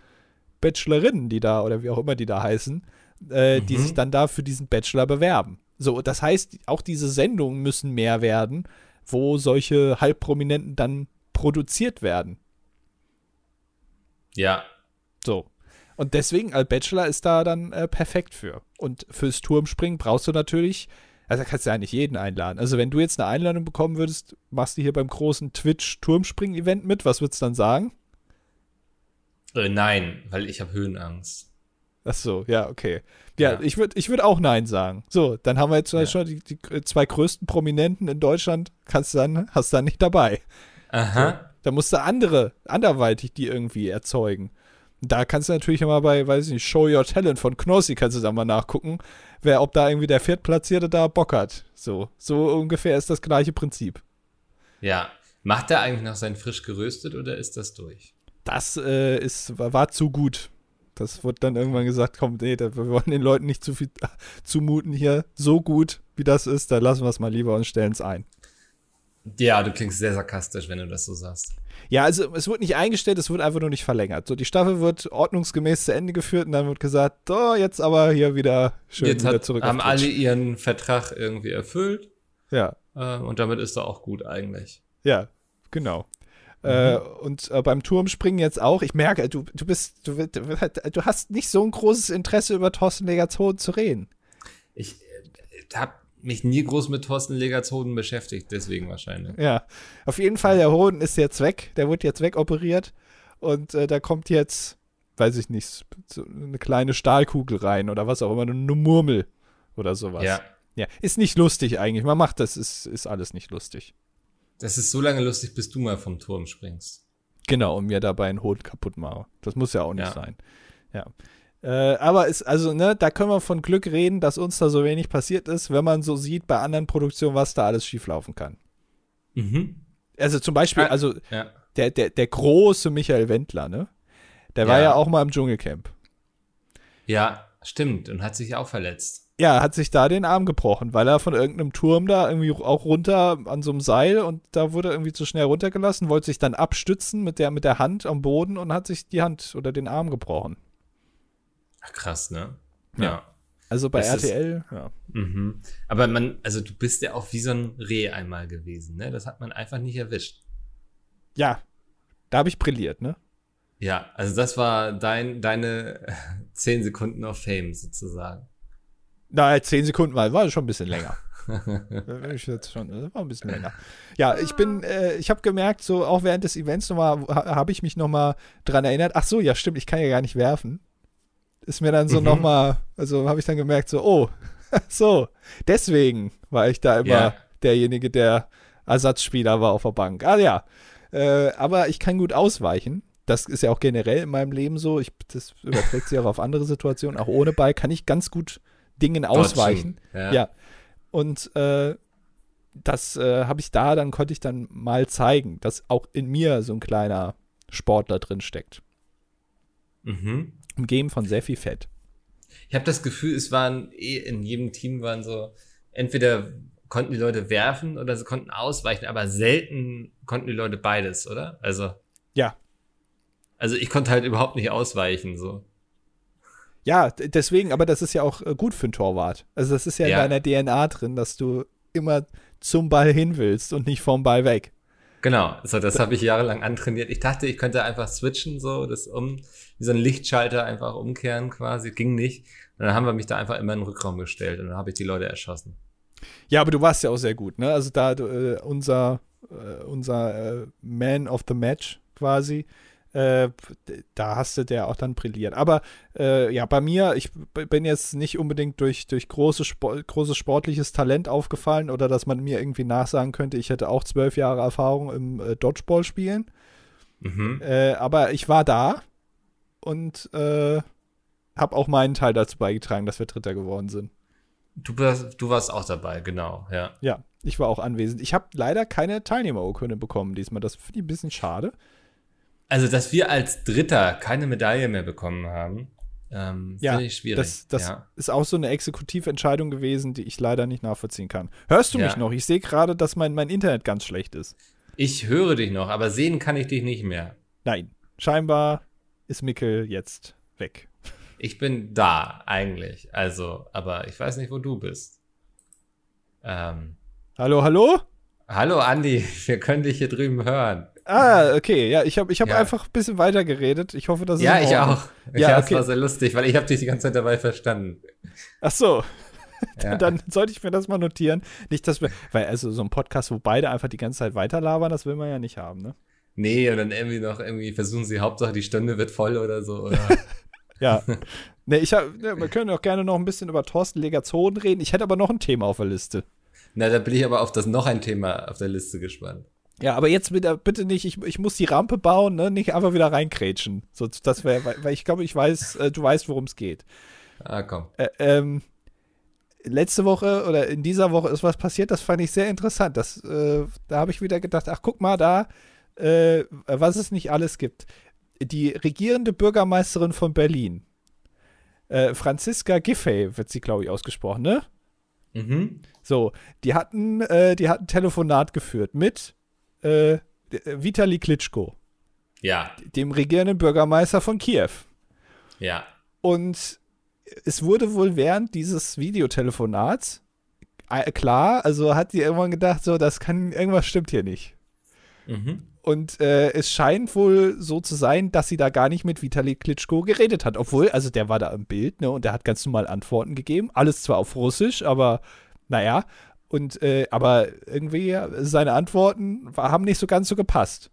Bachelorinnen, die da, oder wie auch immer die da heißen, äh, die Mhm. sich dann da für diesen Bachelor bewerben. So, das heißt, auch diese Sendungen müssen mehr werden, wo solche Halbprominenten dann produziert werden. Ja. So. Und deswegen, als Bachelor ist da dann äh, perfekt für. Und fürs Turmspringen brauchst du natürlich, also kannst du ja nicht jeden einladen. Also wenn du jetzt eine Einladung bekommen würdest, machst du hier beim großen Twitch-Turmspringen-Event mit, was würdest du dann sagen? Äh, nein, weil ich habe Höhenangst. Ach so, ja, okay. Ja, Ja. ich würde ich würd auch Nein sagen. So, dann haben wir jetzt Ja. schon die, die äh, zwei größten Prominenten in Deutschland, kannst du dann, hast du dann nicht dabei. Aha. Da musst du andere, anderweitig die irgendwie erzeugen. Da kannst du natürlich immer bei, weiß ich nicht, Show Your Talent von Knossi kannst du da mal nachgucken, wer, ob da irgendwie der Viertplatzierte da Bock hat. So, so ungefähr ist das gleiche Prinzip. Ja. Macht er eigentlich noch sein frisch geröstet oder ist das durch? Das äh, ist, war, war zu gut. Das wurde dann irgendwann gesagt, komm, nee, wir wollen den Leuten nicht zu viel zumuten hier. So gut, wie das ist, da lassen wir es mal lieber und stellen es ein. Ja, du klingst sehr sarkastisch, wenn du das so sagst. Ja, also es wird nicht eingestellt, es wird einfach nur nicht verlängert. So, die Staffel wird ordnungsgemäß zu Ende geführt und dann wird gesagt, oh, jetzt aber hier wieder schön Jetzt wieder hat, zurück haben alle ihren Vertrag irgendwie erfüllt Ja, äh, und damit ist er auch gut eigentlich. ja, genau. Mhm. Äh, und äh, beim Turmspringen jetzt auch. Ich merke, du, du bist, du, du hast nicht so ein großes Interesse über Thorsten Legertshoden zu reden. Ich äh, habe mich nie groß mit Thorsten Legertshoden beschäftigt, deswegen wahrscheinlich. Ja, auf jeden Fall, der Hoden ist jetzt weg. Der wird jetzt wegoperiert. Und äh, da kommt jetzt, weiß ich nicht, so eine kleine Stahlkugel rein oder was auch immer, eine Murmel oder sowas. Ja. Ja, ist nicht lustig eigentlich. Man macht das, ist, ist alles nicht lustig. Das ist so lange lustig, bis du mal vom Turm springst. Genau, und mir dabei einen Hoden kaputt mache. Das muss ja auch nicht Ja. sein. Ja. Äh, aber ist, also, ne, da können wir von Glück reden, dass uns da so wenig passiert ist, wenn man so sieht bei anderen Produktionen, was da alles schieflaufen kann. Mhm. Also zum Beispiel, Ah. also Ja. der, der, der große Michael Wendler, ne? Der war Ja. ja auch mal im Dschungelcamp. Ja, stimmt. Und hat sich auch verletzt. Ja, hat sich da den Arm gebrochen, weil er von irgendeinem Turm da irgendwie auch runter an so einem Seil und da wurde er irgendwie zu schnell runtergelassen, wollte sich dann abstützen mit der, mit der Hand am Boden und hat sich die Hand oder den Arm gebrochen. Ach, krass, ne? Ja. Also bei Das ist- RTL, ja. Mhm. Aber man, also du bist ja auch wie so ein Reh einmal gewesen, ne? Das hat man einfach nicht erwischt. Ja, da habe ich brilliert, ne? Ja, also das war dein, deine 10 Sekunden of Fame sozusagen. Na, zehn Sekunden mal, war schon ein bisschen länger. Äh, ich jetzt schon, das war ein bisschen länger. Ja, ich bin, äh, ich habe gemerkt, so auch während des Events nochmal, ha, habe ich mich nochmal dran erinnert, ach so, ja stimmt, ich kann ja gar nicht werfen. Ist mir dann so Mhm. nochmal, also habe ich dann gemerkt, so, oh, so, deswegen war ich da immer Ja. derjenige, der Ersatzspieler war auf der Bank. Ah ja, äh, aber ich kann gut ausweichen. Das ist ja auch generell in meinem Leben so. Ich, das überträgt sich auch auf andere Situationen. Auch ohne Ball kann ich ganz gut Dingen ausweichen. Ja. Ja. Und äh, das äh, habe ich da, dann konnte ich dann mal zeigen, dass auch in mir so ein kleiner Sportler drin steckt. Mhm. Umgeben von sehr viel Fett. Ich habe das Gefühl, es waren eh in jedem Team waren so, entweder konnten die Leute werfen oder sie konnten ausweichen, aber selten konnten die Leute beides, oder? Also, Ja. also ich konnte halt überhaupt nicht ausweichen, so. Ja, deswegen, aber das ist ja auch äh, gut für einen Torwart. Also das ist ja, Ja. in deiner DNA drin, dass du immer zum Ball hin willst und nicht vom Ball weg. Genau, also das habe ich jahrelang antrainiert. Ich dachte, ich könnte einfach switchen, so, das um, wie so ein Lichtschalter einfach umkehren quasi. Ging nicht. Und dann haben wir mich da einfach immer in den Rückraum gestellt und dann habe ich die Leute erschossen. Ja, aber du warst ja auch sehr gut, ne? Also da äh, unser, äh, unser äh, Man of the Match quasi, äh, da hast du der auch dann brilliert. Aber äh, ja, bei mir, ich bin jetzt nicht unbedingt durch, durch große Spo großes sportliches Talent aufgefallen oder dass man mir irgendwie nachsagen könnte, ich hätte auch zwölf Jahre Erfahrung im äh, Dodgeball spielen. Mhm. Aber ich war da und äh, habe auch meinen Teil dazu beigetragen, dass wir Dritter geworden sind. Du, warst- du warst auch dabei, genau, ja. Ja, ich war auch anwesend. Ich habe leider keine Teilnehmerurkunde bekommen diesmal. Das finde ich ein bisschen schade. Also, dass wir als Dritter keine Medaille mehr bekommen haben, ähm, Ja, finde ich schwierig. Das, das ja. ist auch so eine Exekutiventscheidung gewesen, die ich leider nicht nachvollziehen kann. Hörst du Ja. mich noch? Ich sehe gerade, dass mein, mein Internet ganz schlecht ist. Ich höre dich noch, aber sehen kann ich dich nicht mehr. Nein, scheinbar ist Mickel jetzt weg. Ich bin da, eigentlich. Also, aber ich weiß nicht, wo du bist. Ähm, Hallo, hallo? hallo, Andi, wir können dich hier drüben hören. Ah, okay. Ja, ich habe ich hab Ja. einfach ein bisschen weiter geredet. Ich hoffe, das ist Ja, ich auch. Ich Ja, okay. war sehr lustig, weil ich habe dich die ganze Zeit dabei verstanden. Ach so. Ja. Dann sollte ich mir das mal notieren. Nicht, dass wir, weil also so ein Podcast, wo beide einfach die ganze Zeit weiterlabern, das will man ja nicht haben, ne? Nee, und dann irgendwie noch irgendwie versuchen sie, Hauptsache die Stunde wird voll oder so. Oder? Ja. ne, ich hab, ne, wir können auch gerne noch ein bisschen über Thorsten Legazonen reden. Ich hätte aber noch ein Thema auf der Liste. Na, da bin ich aber auf das noch ein Thema auf der Liste gespannt. Ja, aber jetzt bitte, bitte nicht, ich, ich muss die Rampe bauen, ne? Nicht einfach wieder reinkrätschen. So, das wäre, weil, weil ich glaube, ich weiß, äh, du weißt, worum es geht. Ah, komm. Äh, ähm, letzte Woche oder in dieser Woche ist was passiert, das fand ich sehr interessant. Das, äh, da habe ich wieder gedacht, ach guck mal da, äh, was es nicht alles gibt. Die regierende Bürgermeisterin von Berlin, äh, Franziska Giffey wird sie, glaube ich, ausgesprochen, ne? Mhm. So, die hatten, äh, die hatten Telefonat geführt mit äh, Vitali Klitschko, Ja, dem regierenden Bürgermeister von Kiew. ja. Und es wurde wohl während dieses Videotelefonats äh, klar, also hat sie irgendwann gedacht, so, das kann, irgendwas stimmt hier nicht. Mhm. Und äh, es scheint wohl so zu sein, dass sie da gar nicht mit Vitali Klitschko geredet hat. Obwohl, also der war da im Bild, ne, und der hat ganz normal Antworten gegeben. Alles zwar auf Russisch, aber naja. Und, äh, aber irgendwie seine Antworten haben nicht so ganz so gepasst.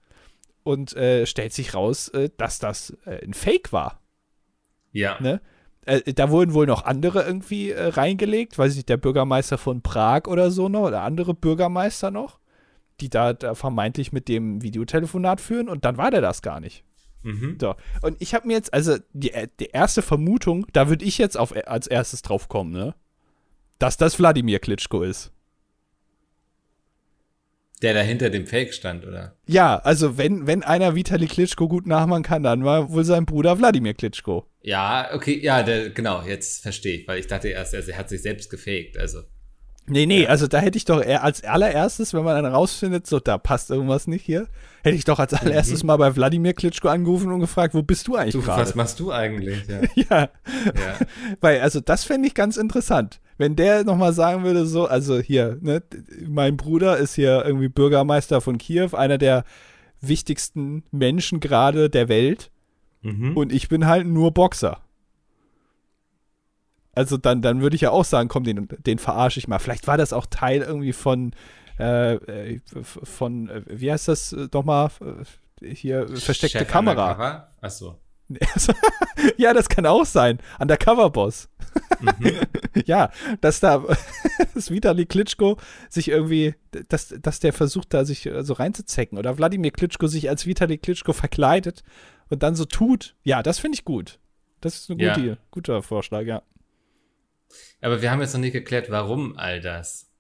Und äh, stellt sich raus, äh, dass das äh, ein Fake war. Ja. Ne? Äh, da wurden wohl noch andere irgendwie reingelegt, weiß ich nicht, der Bürgermeister von Prag oder so noch, oder andere Bürgermeister noch, die da, da vermeintlich mit dem Videotelefonat führen und dann war der das gar nicht. Mhm. So. Und ich habe mir jetzt, also die, äh, die erste Vermutung, da würde ich jetzt auf, als erstes drauf kommen, ne? Dass das Wladimir Klitschko ist. Der da hinter dem Fake stand, oder? Ja, also wenn, wenn einer Vitali Klitschko gut nachmachen kann, dann war wohl sein Bruder Wladimir Klitschko. Ja, okay, ja, der, genau, jetzt verstehe ich, weil ich dachte erst, also er hat sich selbst gefaked, also. Nee, nee, also da hätte ich doch eher als allererstes, wenn man dann rausfindet, so, da passt irgendwas nicht hier, hätte ich doch als allererstes mal bei Wladimir Klitschko angerufen und gefragt, wo bist du eigentlich gerade? was machst du eigentlich? Ja. Ja, ja. weil, also das fände ich ganz interessant. Wenn der nochmal sagen würde, so, also hier, ne, mein Bruder ist hier irgendwie Bürgermeister von Kiew, einer der wichtigsten Menschen gerade der Welt Mhm. und ich bin halt nur Boxer. Also dann, dann würde ich ja auch sagen, komm, den, den verarsche ich mal. Vielleicht war das auch Teil irgendwie von, äh, äh, von, äh, wie heißt das nochmal? Äh, Hier, versteckte Chef Kamera. Undercover? Ach so. ja, das kann auch sein. Undercover-Boss. Mhm. ja, dass da dass Vitali Klitschko sich irgendwie, dass, dass der versucht, da sich so reinzuzecken oder Wladimir Klitschko sich als Vitali Klitschko verkleidet und dann so tut. Ja, das finde ich gut. Das ist ein Ja. gute, guter Vorschlag, ja. Aber wir haben jetzt noch nicht geklärt, warum all das.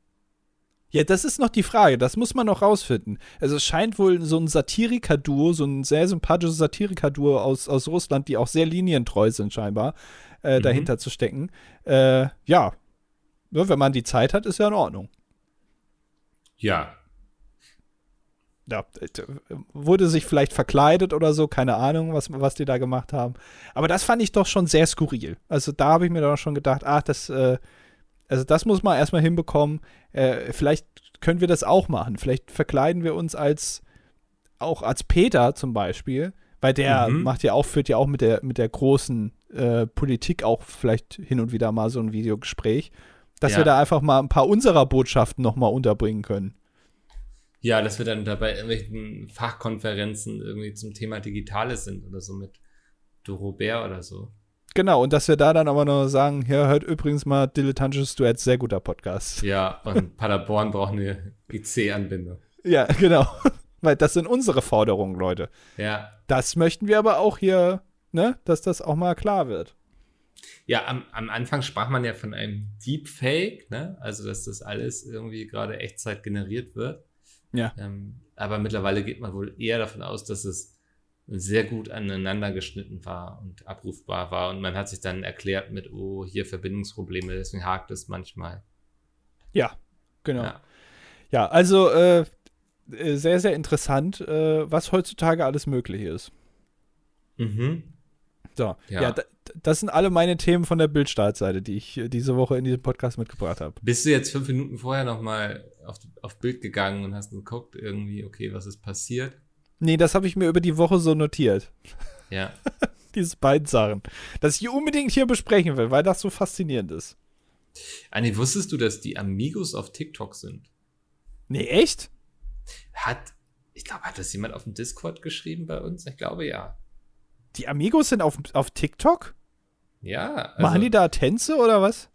Ja, das ist noch die Frage. Das muss man noch rausfinden. Also es scheint wohl so ein Satiriker-Duo, so ein sehr sympathisches Satiriker-Duo aus, aus Russland, die auch sehr linientreu sind scheinbar, äh, Mhm. dahinter zu stecken. Äh, ja. ja, wenn man die Zeit hat, ist ja in Ordnung. Ja. Ja, äh, wurde sich vielleicht verkleidet oder so, keine Ahnung, was, was die da gemacht haben. Aber das fand ich doch schon sehr skurril. Also da habe ich mir doch schon gedacht, ach, das, äh, also das muss man erstmal hinbekommen. Äh, vielleicht können wir das auch machen. Vielleicht verkleiden wir uns als, auch als Peter zum Beispiel, weil der Mhm. macht ja auch, führt ja auch mit der, mit der großen äh, Politik auch vielleicht hin und wieder mal so ein Videogespräch, dass Ja. wir da einfach mal ein paar unserer Botschaften nochmal unterbringen können. Ja, dass wir dann dabei irgendwelchen Fachkonferenzen irgendwie zum Thema Digitales sind oder so mit Doro Bär oder so. Genau, und dass wir da dann aber noch sagen, ja, hört übrigens mal Dilettantisches Duett, sehr guter Podcast. Ja, und Paderborn braucht eine IC-Anbindung. Ja, genau. Weil das sind unsere Forderungen, Leute. Ja. Das möchten wir aber auch hier, ne, dass das auch mal klar wird. Ja, am, am Anfang sprach man ja von einem Deepfake, ne? Also, dass das alles irgendwie gerade Echtzeit generiert wird. Ja. Ähm, aber mittlerweile geht man wohl eher davon aus, dass es sehr gut aneinander geschnitten war und abrufbar war. Und man hat sich dann erklärt mit, oh, hier Verbindungsprobleme, deswegen hakt es manchmal. Ja, genau. Ja, Ja. also äh, sehr, sehr interessant, äh, was heutzutage alles möglich ist. Mhm. So, ja, Ja. da, das sind alle meine Themen von der Bildstartseite, die ich äh, diese Woche in diesem Podcast mitgebracht habe. Bist du jetzt fünf Minuten vorher nochmal auf, auf Bild gegangen und hast geguckt, irgendwie, okay, was ist passiert? Nee, das habe ich mir über die Woche so notiert. Ja. Diese beiden Sachen. Dass ich unbedingt hier besprechen will, weil das so faszinierend ist. Anni, wusstest du, dass die Amigos auf TikTok sind? Nee, echt? Hat, ich glaube, hat das jemand auf dem Discord geschrieben bei uns? Ich glaube ja. Die Amigos sind auf, auf TikTok? Ja. Also, Machen die da Tänze oder was?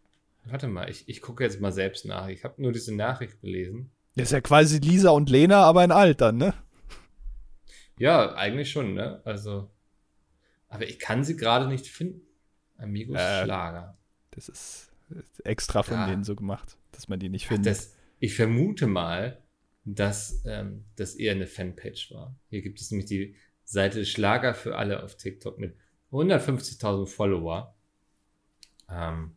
Warte mal, ich, ich gucke jetzt mal selbst nach. Ich habe nur diese Nachricht gelesen. Das ist ja quasi Lisa und Lena, aber in alt dann, ne? Ja, eigentlich schon, ne? Also. Aber ich kann sie gerade nicht finden. Amigos Äh, Schlager. Das ist extra von Ja. denen so gemacht, dass man die nicht findet. das, ich vermute mal, dass ähm, das eher eine Fanpage war. Hier gibt es nämlich die Seite Schlager für alle auf TikTok mit 150.000 Follower, ähm,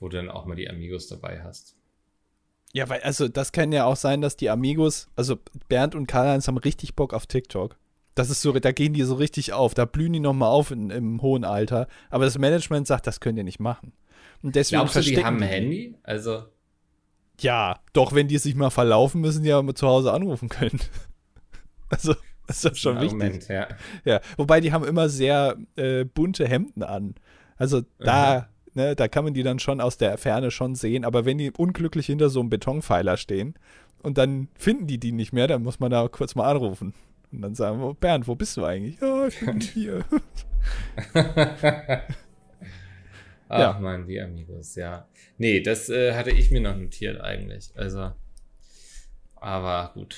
wo du dann auch mal die Amigos dabei hast. Ja, weil, also, das kann ja auch sein, dass die Amigos, also Bernd und Karl-Heinz haben richtig Bock auf TikTok. Das ist so, da gehen die so richtig auf, da blühen die nochmal auf in, im hohen Alter. Aber das Management sagt, das könnt ihr nicht machen. Und deswegen Glaubst du, die haben ein Handy? Also, Ja, doch, wenn die sich mal verlaufen, müssen die ja mal zu Hause anrufen können. Also, das ist doch schon wichtig. Argument, ja. Ja, wobei die haben immer sehr äh, bunte Hemden an. Also da, ne, da kann man die dann schon aus der Ferne schon sehen. Aber wenn die unglücklich hinter so einem Betonpfeiler stehen und dann finden die die nicht mehr, dann muss man da kurz mal anrufen. Und dann sagen wir, Bernd, wo bist du eigentlich? Ja, ich bin hier. Ach Ja. man, die Amigos, ja. Nee, das äh, hatte ich mir noch notiert eigentlich. Also, aber gut.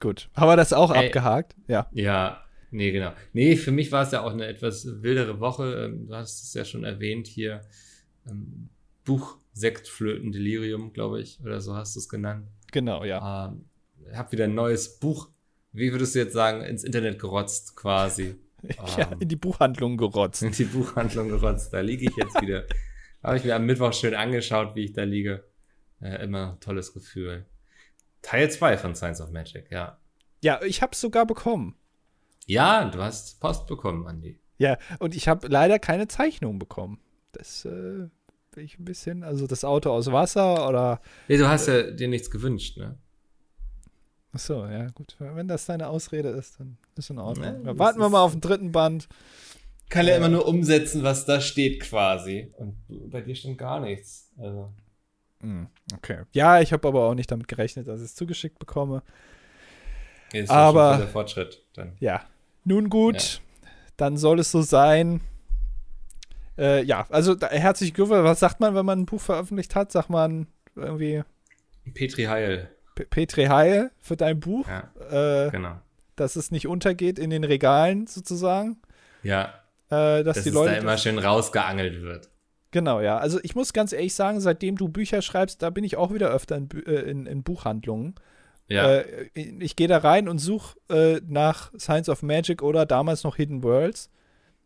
Gut. Haben wir das auch Ey. abgehakt? Ja. Ja, nee, genau. Nee, für mich war es ja auch eine etwas wildere Woche. Ähm, Du hast es ja schon erwähnt hier. Ähm, Buch Sektflöten Delirium, glaube ich, oder so hast du es genannt. Genau, ja. Ähm, hab wieder ein neues Buch, wie würdest du jetzt sagen, ins Internet gerotzt quasi. ja, Ähm, in die Buchhandlung gerotzt. in die Buchhandlung gerotzt. Da liege ich jetzt wieder. Habe ich mir am Mittwoch schön angeschaut, wie ich da liege. Äh, immer tolles Gefühl. Teil 2 von Science of Magic, ja. Ja, ich hab's sogar bekommen. Ja, du hast Post bekommen, Andi. Ja, und ich habe leider keine Zeichnung bekommen. Das äh, bin ich ein bisschen, also das Auto aus Wasser oder. Nee, du hast ja dir nichts gewünscht, ne? Ach so, ja, gut. Wenn das deine Ausrede ist, dann ist in Ordnung. Ja, Ja, das warten wir mal auf den dritten Band. Kann ja immer nur umsetzen, was da steht quasi. Und bei dir stimmt gar nichts. Also. Hm, Okay. Ja, ich habe aber auch nicht damit gerechnet, dass ich es zugeschickt bekomme. Ist Aber- ja schon der Fortschritt dann. Ja. Nun gut, dann soll es so sein. Äh, ja, also da, herzlich Glückwunsch. Was sagt man, wenn man ein Buch veröffentlicht hat? Sagt man irgendwie Petri Heil. P- Petri Heil für dein Buch, Ja, äh, genau. dass es nicht untergeht in den Regalen sozusagen. Ja, Äh, dass dass die es Leute da immer schön rausgeangelt wird. Genau, ja. Also ich muss ganz ehrlich sagen, seitdem du Bücher schreibst, da bin ich auch wieder öfter in, äh, in, in Buchhandlungen. Ja, Äh, ich gehe da rein und suche äh, nach Science of Magic oder damals noch Hidden Worlds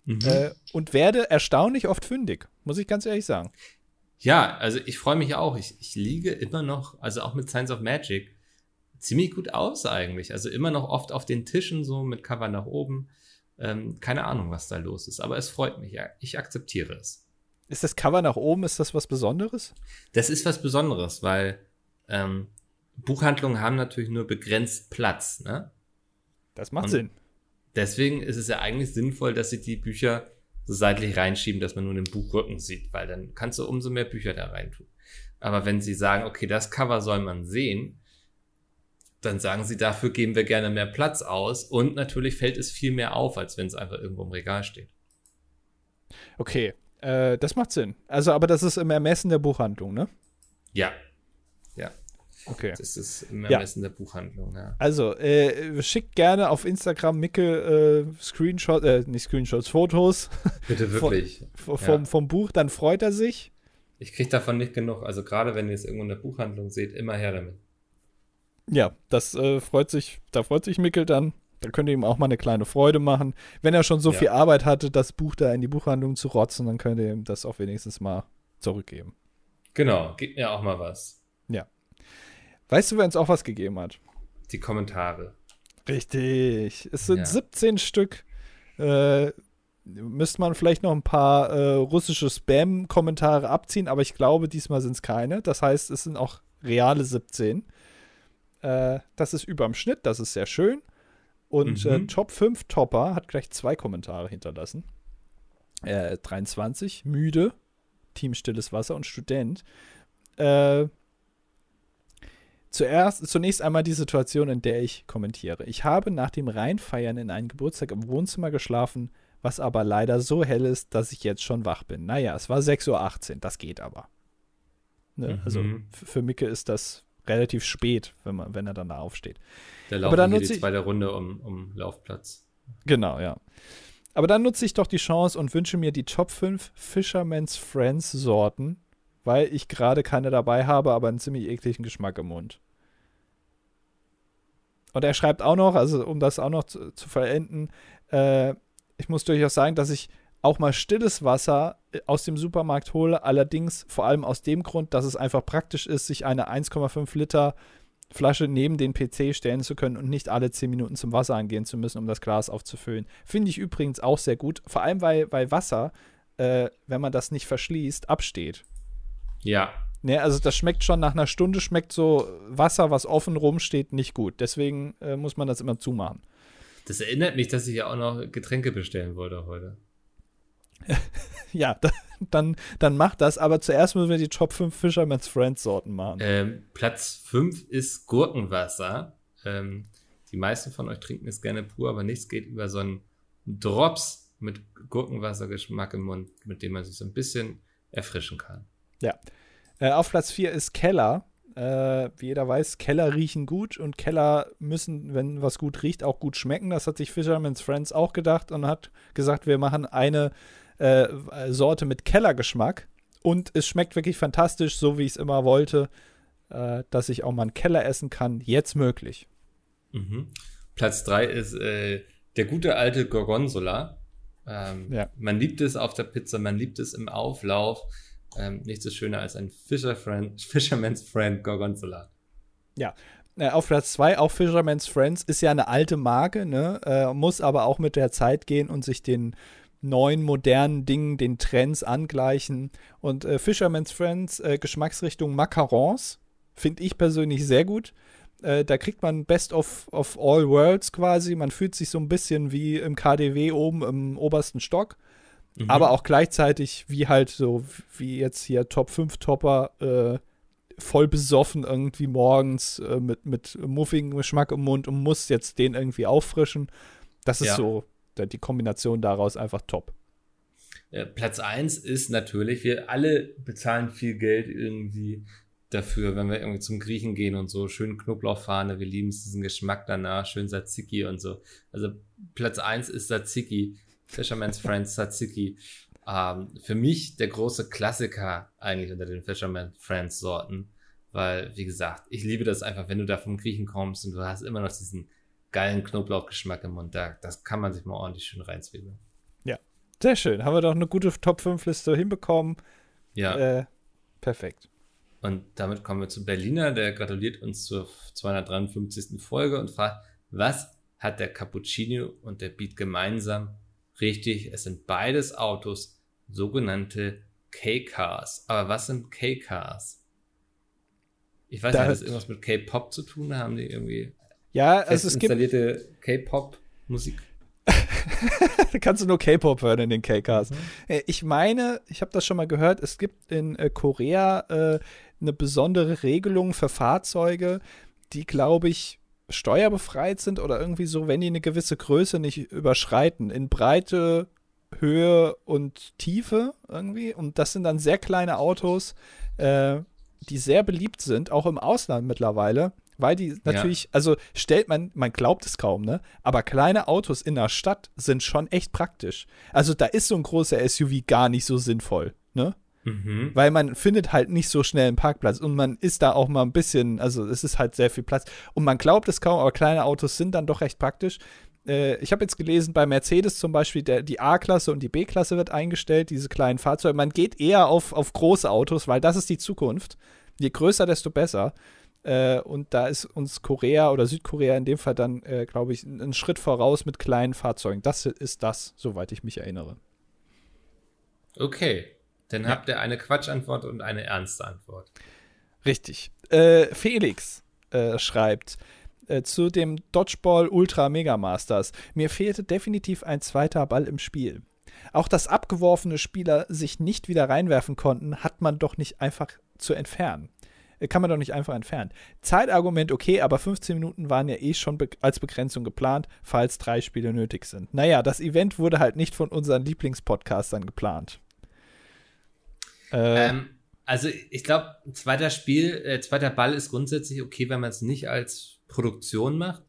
mhm. äh, und werde erstaunlich oft fündig, muss ich ganz ehrlich sagen. ja, also ich freue mich auch. Ich, ich liege immer noch, also auch mit Science of Magic, ziemlich gut aus eigentlich. Also immer noch oft auf den Tischen so mit Cover nach oben. Ähm, keine Ahnung, was da los ist, aber es freut mich. Ja, ich akzeptiere es. Ist das Cover nach oben, ist das was Besonderes? Das ist was Besonderes, weil ähm, Buchhandlungen haben natürlich nur begrenzt Platz. Ne? Das macht Und- Sinn. Deswegen ist es ja eigentlich sinnvoll, dass sie die Bücher so seitlich reinschieben, dass man nur den Buchrücken sieht, weil dann kannst du umso mehr Bücher da reintun. Aber wenn sie sagen, okay, das Cover soll man sehen, dann sagen sie, dafür geben wir gerne mehr Platz aus und natürlich fällt es viel mehr auf, als wenn es einfach irgendwo im Regal steht. Okay, äh, das macht Sinn. Also, aber das ist im Ermessen der Buchhandlung, ne? Ja. Ja. Okay. Das ist im Ja. Ermessen der Buchhandlung, ja. Also, äh, schickt gerne auf Instagram Micke äh, Screenshots, äh, nicht Screenshots, Fotos Bitte wirklich. v- vom, vom Buch, dann freut er sich. Ich kriege davon nicht genug. Also gerade wenn ihr es irgendwo in der Buchhandlung seht, immer her damit. Ja, das äh, freut sich, da freut sich Mickel dann. Da könnt ihr ihm auch mal eine kleine Freude machen. Wenn er schon so Ja. viel Arbeit hatte, das Buch da in die Buchhandlung zu rotzen, dann könnt ihr ihm das auch wenigstens mal zurückgeben. Genau, gebt mir auch mal was. Weißt du, wer uns auch was gegeben hat? Die Kommentare. Richtig. Es sind Ja. 17 Stück. Äh, müsste man vielleicht noch ein paar äh, russische Spam-Kommentare abziehen, aber ich glaube, diesmal sind es keine. Das heißt, es sind auch reale 17. Äh, das ist überm Schnitt, das ist sehr schön. Und Mhm. äh, Top 5 Topper hat gleich zwei Kommentare hinterlassen. Äh, 23, müde, Team Stilles Wasser und Student. Zuerst, zunächst einmal die Situation, in der ich kommentiere. Ich habe nach dem Reinfeiern in einen Geburtstag im Wohnzimmer geschlafen, was aber leider so hell ist, dass ich jetzt schon wach bin. Naja, es war 6.18 Uhr, das geht aber. Ne? Mhm. Also für Micke ist das relativ spät, wenn, man, wenn er dann da aufsteht. Da Aber laufen dann hier nutze die ich- zweite Runde um, um Laufplatz. Genau, ja. Aber dann nutze ich doch die Chance und wünsche mir die Top 5 Fisherman's Friends Sorten, weil ich gerade keine dabei habe, aber einen ziemlich ekligen Geschmack im Mund. Und er schreibt auch noch, also um das auch noch zu, zu vollenden, äh, ich muss durchaus sagen, dass ich auch mal stilles Wasser äh, aus dem Supermarkt hole, allerdings vor allem aus dem Grund, dass es einfach praktisch ist, sich eine 1,5 Liter Flasche neben den PC stellen zu können und nicht alle 10 Minuten zum Wasser angehen zu müssen, um das Glas aufzufüllen. Finde ich übrigens auch sehr gut, vor allem weil, weil Wasser, äh, wenn man das nicht verschließt, absteht. Ja, Ne, also das schmeckt schon nach einer Stunde, schmeckt so Wasser, was offen rumsteht, nicht gut. Deswegen äh, muss man das immer zumachen. das erinnert mich, dass ich ja auch noch Getränke bestellen wollte heute. Ja, da, dann, dann macht das, aber zuerst müssen wir die Top 5 Fisherman's Friends Sorten machen. Ähm, Platz 5 ist Gurkenwasser. Ähm, die meisten von euch trinken es gerne pur, aber nichts geht über so einen Drops mit Gurkenwassergeschmack im Mund, mit dem man sich so ein bisschen erfrischen kann. Äh, auf Platz 4 ist Keller. Äh, wie jeder weiß, Keller riechen gut und Keller müssen, wenn was gut riecht, auch gut schmecken. Das hat sich Fisherman's Friends auch gedacht und hat gesagt, wir machen eine äh, Sorte mit Kellergeschmack. Und es schmeckt wirklich fantastisch, so wie ich es immer wollte, äh, dass ich auch mal einen Keller essen kann. Jetzt möglich. Mhm. Platz 3 ist äh, der gute alte Gorgonzola. Ähm, Ja. Man liebt es auf der Pizza, man liebt es im Auflauf. Ähm, nichts ist schöner als ein Fisherman's Friend Gorgonzola. Äh, auf Platz 2 auch Fisherman's Friends ist ja eine alte Marke, ne? Äh, muss aber auch mit der Zeit gehen und sich den neuen, modernen Dingen, den Trends angleichen. Und äh, Fisherman's Friends, äh, Geschmacksrichtung Macarons, finde ich persönlich sehr gut. Äh, da kriegt man Best of, of All Worlds quasi. Man fühlt sich so ein bisschen wie im KDW oben im obersten Stock. Mhm. Aber auch gleichzeitig wie halt so, wie jetzt hier Top 5 Topper, äh, voll besoffen irgendwie morgens äh, mit, mit muffigem Geschmack im Mund und muss jetzt den irgendwie auffrischen. Das ist Ja. so die Kombination daraus einfach top. Äh, Platz 1 ist natürlich, wir alle bezahlen viel Geld irgendwie dafür, wenn wir irgendwie zum Griechen gehen und so, schön Knoblauchfahne, wir lieben es, diesen Geschmack danach, schön Tzatziki und so. Also Platz 1 ist Tzatziki, Fisherman's Friends Tzatziki. Ähm, für mich der große Klassiker eigentlich unter den Fisherman's Friends Sorten, weil, wie gesagt, ich liebe das einfach, wenn du da vom Griechen kommst und du hast immer noch diesen geilen Knoblauchgeschmack im Mund, da, das kann man sich mal ordentlich schön reinzwiebeln. Sehr schön. Haben wir doch eine gute Top 5 Liste hinbekommen. Ja. Äh, perfekt. Und damit kommen wir zu Berliner, der gratuliert uns zur 253. Folge und fragt, was hat der Cappuccino und der Beat gemeinsam? Richtig, es sind beides Autos, sogenannte K-Cars. Aber was sind K-Cars? Ich weiß Da- nicht, hat das irgendwas mit K-Pop zu tun? Haben die irgendwie Ja, also es installierte K-Pop-Musik? da kannst du nur K-Pop hören in den K-Cars. Äh, Ich meine, ich habe das schon mal gehört, es gibt in äh, Korea äh, eine besondere Regelung für Fahrzeuge, die, glaube ich, steuerbefreit sind oder irgendwie so, wenn die eine gewisse Größe nicht überschreiten, in Breite, Höhe und Tiefe irgendwie. Und das sind dann sehr kleine Autos, äh, die sehr beliebt sind, auch im Ausland mittlerweile, weil die natürlich, also stellt man, man glaubt es kaum, ne? Aber kleine Autos in der Stadt sind schon echt praktisch. Also da ist so ein großer SUV gar nicht so sinnvoll, ne? Mhm. Weil man findet halt nicht so schnell einen Parkplatz und man ist da auch mal ein bisschen, also es ist halt sehr viel Platz. Und man glaubt es kaum, aber kleine Autos sind dann doch recht praktisch. Äh, ich habe jetzt gelesen, bei Mercedes zum Beispiel, der, die A-Klasse und die B-Klasse wird eingestellt, diese kleinen Fahrzeuge. Man geht eher auf, auf große Autos, weil das ist die Zukunft. Je größer, desto besser. Äh, und da ist uns Korea oder Südkorea in dem Fall dann, äh, glaube ich, einen Schritt voraus mit kleinen Fahrzeugen. Das ist das, soweit ich mich erinnere. Okay. Dann habt ihr eine Quatschantwort und eine ernste Antwort. Richtig. Äh, Felix äh, schreibt äh, zu dem Dodgeball Ultra Mega Masters. Mir fehlte definitiv ein zweiter Ball im Spiel. Auch dass abgeworfene Spieler sich nicht wieder reinwerfen konnten, hat man doch nicht einfach zu entfernen. Äh, Kann man doch nicht einfach entfernen. Zeitargument okay, aber 15 Minuten waren ja eh schon be als Begrenzung geplant, falls drei Spiele nötig sind. Naja, das Event wurde halt nicht von unseren Lieblingspodcastern geplant. Äh, Ähm, also ich glaube, zweiter Spiel, äh, zweiter Ball ist grundsätzlich okay, wenn man es nicht als Produktion macht.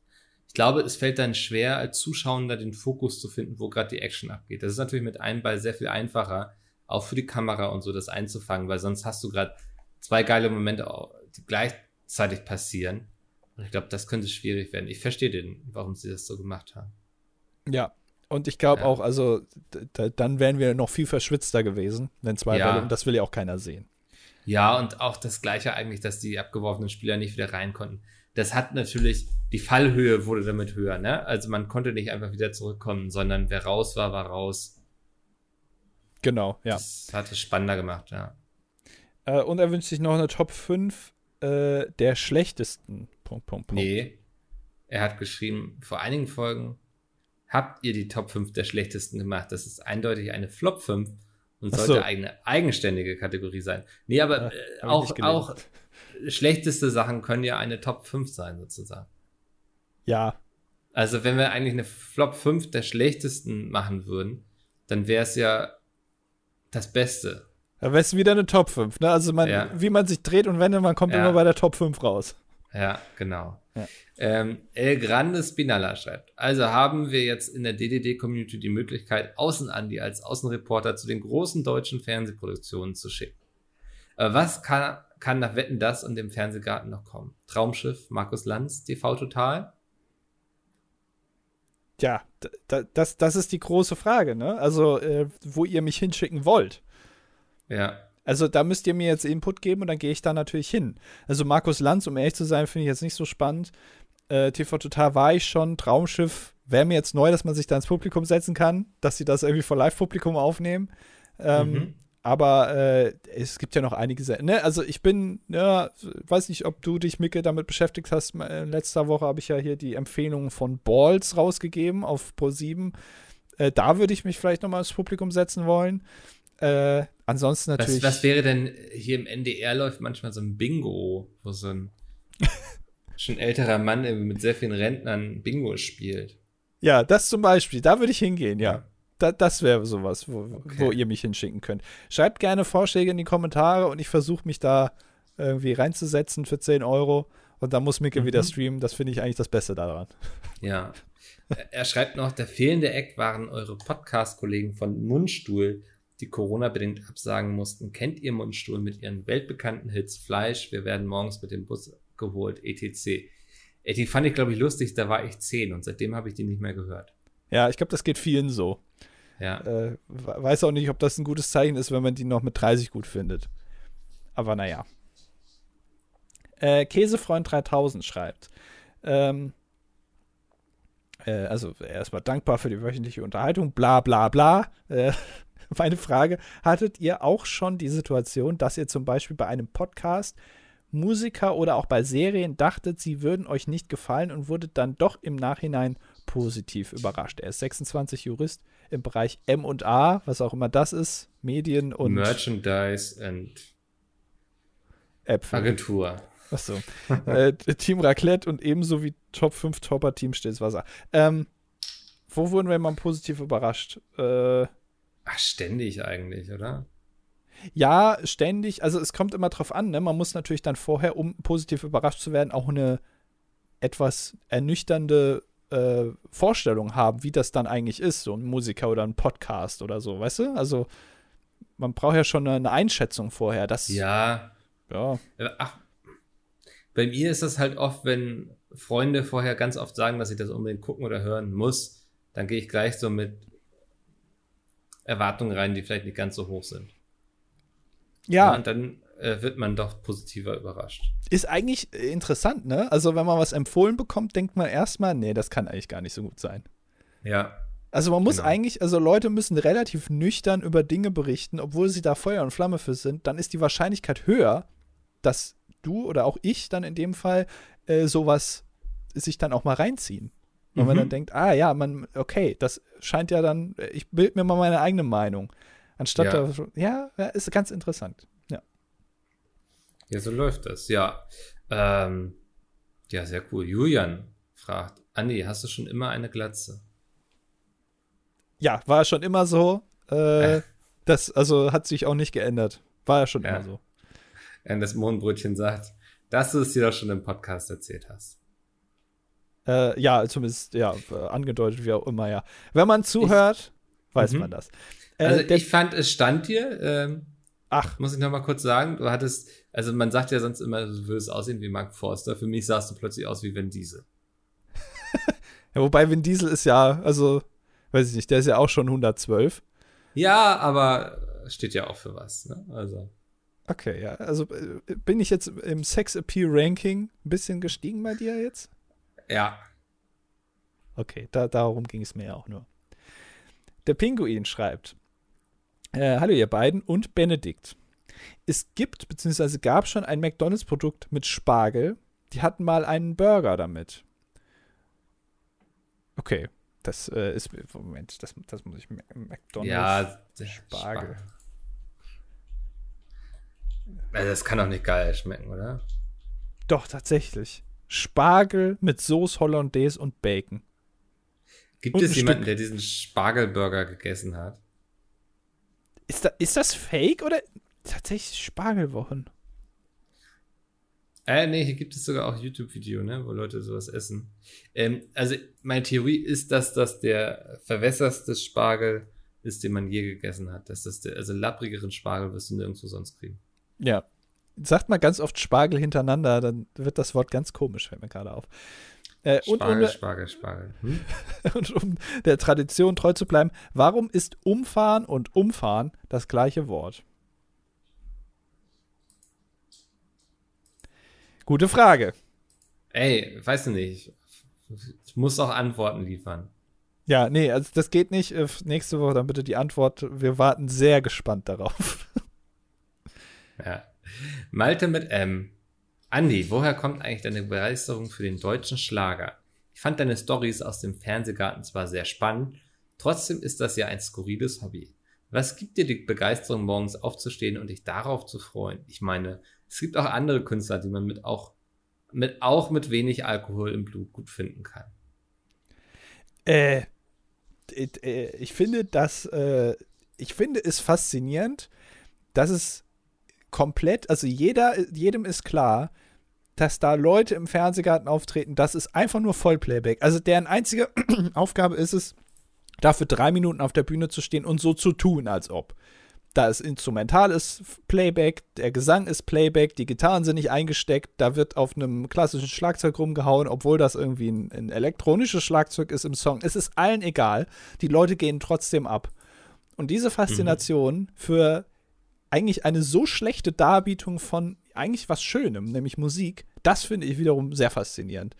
Ich glaube, es fällt dann schwer, als Zuschauer den Fokus zu finden, wo gerade die Action abgeht. Das ist natürlich mit einem Ball sehr viel einfacher, auch für die Kamera und so das einzufangen, weil sonst hast du gerade zwei geile Momente, die gleichzeitig passieren. Und ich glaube, das könnte schwierig werden. Ich verstehe den, warum sie das so gemacht haben. Ja. Und ich glaube Ja. auch, also dann wären wir noch viel verschwitzter gewesen, wenn zwei Ja. Bälle, und das will ja auch keiner sehen. Ja, und auch das Gleiche eigentlich, dass die abgeworfenen Spieler nicht wieder rein konnten. Das hat natürlich, die Fallhöhe wurde damit höher, ne? Also man konnte nicht einfach wieder zurückkommen, sondern wer raus war, war raus. Genau, ja. Das hat es spannender gemacht, ja. Äh, und er wünscht sich noch eine Top 5 äh, der schlechtesten. Punkt, Punkt, Punkt. Nee. Er hat geschrieben, vor einigen Folgen habt ihr die Top 5 der schlechtesten gemacht. Das ist eindeutig eine Flop 5 und sollte so. eine eigenständige Kategorie sein. Nee, aber Ja, äh, auch, auch schlechteste Sachen können ja eine Top 5 sein, sozusagen. Ja, Also wenn wir eigentlich eine Flop 5 der schlechtesten machen würden, dann wäre es ja das Beste. da wäre es wieder eine Top 5. Ne? Also man, Ja. wie man sich dreht und wendet, man kommt Ja. immer bei der Top 5 raus. Ja, genau. Ja. Ähm, El Grande Spinalla schreibt, also haben wir jetzt in der DDD-Community die Möglichkeit, Außenandi als Außenreporter zu den großen deutschen Fernsehproduktionen zu schicken. Äh, was kann, kann nach Wetten das und dem Fernsehgarten noch kommen? Traumschiff, Markus Lanz, TV Total? D- das, das ist die große Frage, ne? Also, äh, wo ihr mich hinschicken wollt. Ja. Also, da müsst ihr mir jetzt Input geben und dann gehe ich da natürlich hin. Also, Markus Lanz, um ehrlich zu sein, finde ich jetzt nicht so spannend. Äh, TV Total war ich schon. Traumschiff wäre mir jetzt neu, dass man sich da ins Publikum setzen kann, dass sie das irgendwie vor Live-Publikum aufnehmen. Ähm, Mhm. Aber äh, es gibt ja noch einige Sachen. Ne? Also ich bin, ja, weiß nicht, ob du dich, Micke, damit beschäftigt hast. Äh, Letzter Woche habe ich ja hier die Empfehlungen von Balls rausgegeben auf Pro7. Äh, da würde ich mich vielleicht nochmal ins Publikum setzen wollen. Äh, ansonsten natürlich. Was, was wäre denn, hier im NDR läuft manchmal so ein Bingo, wo so ein schon älterer Mann mit sehr vielen Rentnern Bingo spielt. ja, das zum Beispiel. Da würde ich hingehen, ja. Da, das wäre sowas, wo, Okay. wo ihr mich hinschicken könnt. Schreibt gerne Vorschläge in die Kommentare und ich versuche mich da irgendwie reinzusetzen für 10 Euro. Und dann muss Micke Mhm. wieder streamen. Das finde ich eigentlich das Beste daran. Ja. Er schreibt noch, der fehlende Eck waren eure Podcast-Kollegen von Mundstuhl, die Corona-bedingt absagen mussten. Kennt ihr Mundstuhl mit ihren weltbekannten Hits Fleisch, wir werden morgens mit dem Bus geholt, etc. Ey, die fand ich, glaube ich, lustig, da war ich 10 und seitdem habe ich die nicht mehr gehört. Ja, ich glaube, das geht vielen so. Ja. Äh, we- weiß auch nicht, ob das ein gutes Zeichen ist, wenn man die noch mit 30 gut findet. Aber naja. Äh, Käsefreund 3000 schreibt. Ähm, äh, also erstmal dankbar für die wöchentliche Unterhaltung, bla bla bla. Äh, meine Frage, hattet ihr auch schon die Situation, dass ihr zum Beispiel bei einem Podcast Musiker oder auch bei Serien dachtet, sie würden euch nicht gefallen und wurdet dann doch im Nachhinein positiv überrascht? Er ist 26 Jurist im Bereich M&A, was auch immer das ist, Medien und Merchandise und Äpfel. Agentur. Achso. äh, Team Raclette und ebenso wie Top 5 Topper Team Stilles Wasser. Ähm, wo wurden wir mal positiv überrascht? Äh, Ach, ständig eigentlich, oder? ja, ständig. Also es kommt immer drauf an. Ne? Man muss natürlich dann vorher, um positiv überrascht zu werden, auch eine etwas ernüchternde äh, Vorstellung haben, wie das dann eigentlich ist, so ein Musiker oder ein Podcast oder so, weißt du? Also man braucht ja schon eine, Einschätzung vorher. Das, Ja. ja. Äh, Ach, bei mir ist das halt oft, wenn Freunde vorher ganz oft sagen, dass ich das unbedingt gucken oder hören muss, dann gehe ich gleich so mit Erwartungen rein, die vielleicht nicht ganz so hoch sind. Ja, Und dann äh, wird man doch positiver überrascht. ist eigentlich äh, interessant, ne? Also wenn man was empfohlen bekommt, denkt man erstmal, nee, das kann eigentlich gar nicht so gut sein. Ja. Also man muss Genau. eigentlich, also Leute müssen relativ nüchtern über Dinge berichten, obwohl sie da Feuer und Flamme für sind, dann ist die Wahrscheinlichkeit höher, dass du oder auch ich dann in dem Fall äh, sowas sich dann auch mal reinziehen. Und man Mhm. dann denkt, ah ja, man, okay, das scheint ja dann, äh, ich bild mir mal meine eigene Meinung. Anstatt Ja. da, ja, ja, ist ganz interessant. Ja. Ja, so läuft das. Ja. Ähm, ja, sehr cool. Julian fragt, Andi, hast du schon immer eine Glatze? Ja, war schon immer so. Äh, das, also hat sich auch nicht geändert. War ja schon Ja. immer so. Und das Mohnbrötchen sagt, dass du es dir doch schon im Podcast erzählt hast. Äh, ja, zumindest, ja, äh, angedeutet, wie auch immer, ja. Wenn man zuhört, weiß Mhm. man das. Äh, Also ich fand, es stand dir, ähm, ach, muss ich noch mal kurz sagen, du hattest, also man sagt ja sonst immer, du würdest aussehen wie Mark Forster. Für mich sahst du plötzlich aus wie Vin Diesel. ja, wobei Vin Diesel ist ja, also, weiß ich nicht, der ist ja auch schon 112. Ja, aber steht ja auch für was, ne? Also. Okay, ja, also äh, bin ich jetzt im Sex Appeal Ranking ein bisschen gestiegen bei dir jetzt? Ja. Okay, da, darum ging es mir ja auch nur. Der Pinguin schreibt: äh, Hallo, ihr beiden und Benedikt. Es gibt bzw. gab schon ein McDonalds-Produkt mit Spargel. Die hatten mal einen Burger damit. Okay, das äh, ist. Moment, das, das muss ich. McDonalds. Ja, Spargel. Also das kann doch nicht geil schmecken, oder? Doch, tatsächlich. Spargel mit Sauce Hollandaise und Bacon. Gibt Und es jemanden, Stück- der diesen Spargelburger gegessen hat? Ist, da, ist das fake oder tatsächlich Spargelwochen? Äh, nee, hier gibt es sogar auch YouTube-Video, ne, wo Leute sowas essen. Ähm, also, meine Theorie ist, dass das der verwässerste Spargel ist, den man je gegessen hat. Dass das der, also lapprigeren Spargel wirst du nirgendwo sonst kriegen. Ja. Sagt mal ganz oft Spargel hintereinander, dann wird das Wort ganz komisch, fällt mir gerade auf. Äh, und, Spargel, um, Spargel, Spargel. Hm? und um der Tradition treu zu bleiben, warum ist umfahren und umfahren das gleiche Wort? Gute Frage. Ey, weißt du nicht. Ich muss auch Antworten liefern. Ja, nee, also das geht nicht. Äh, Nächste Woche dann bitte die Antwort. Wir warten sehr gespannt darauf. Ja. Malte mit M. Andi, woher kommt eigentlich deine Begeisterung für den deutschen Schlager? Ich fand deine Stories aus dem Fernsehgarten zwar sehr spannend, trotzdem ist das ja ein skurriles Hobby. Was gibt dir die Begeisterung, morgens aufzustehen und dich darauf zu freuen? Ich meine, es gibt auch andere Künstler, die man mit auch mit, auch mit wenig Alkohol im Blut gut finden kann. Äh, äh, ich finde das, äh, ich finde es faszinierend, dass es komplett, also jeder, jedem ist klar, dass da Leute im Fernsehgarten auftreten, das ist einfach nur Vollplayback. Also deren einzige Aufgabe ist es, dafür drei Minuten auf der Bühne zu stehen und so zu tun, als ob. Da ist Instrumental ist Playback, der Gesang ist Playback, die Gitarren sind nicht eingesteckt, da wird auf einem klassischen Schlagzeug rumgehauen, obwohl das irgendwie ein, ein elektronisches Schlagzeug ist im Song. Es ist allen egal. Die Leute gehen trotzdem ab. Und diese Faszination für eigentlich eine so schlechte Darbietung von eigentlich was Schönem, nämlich Musik, das finde ich wiederum sehr faszinierend.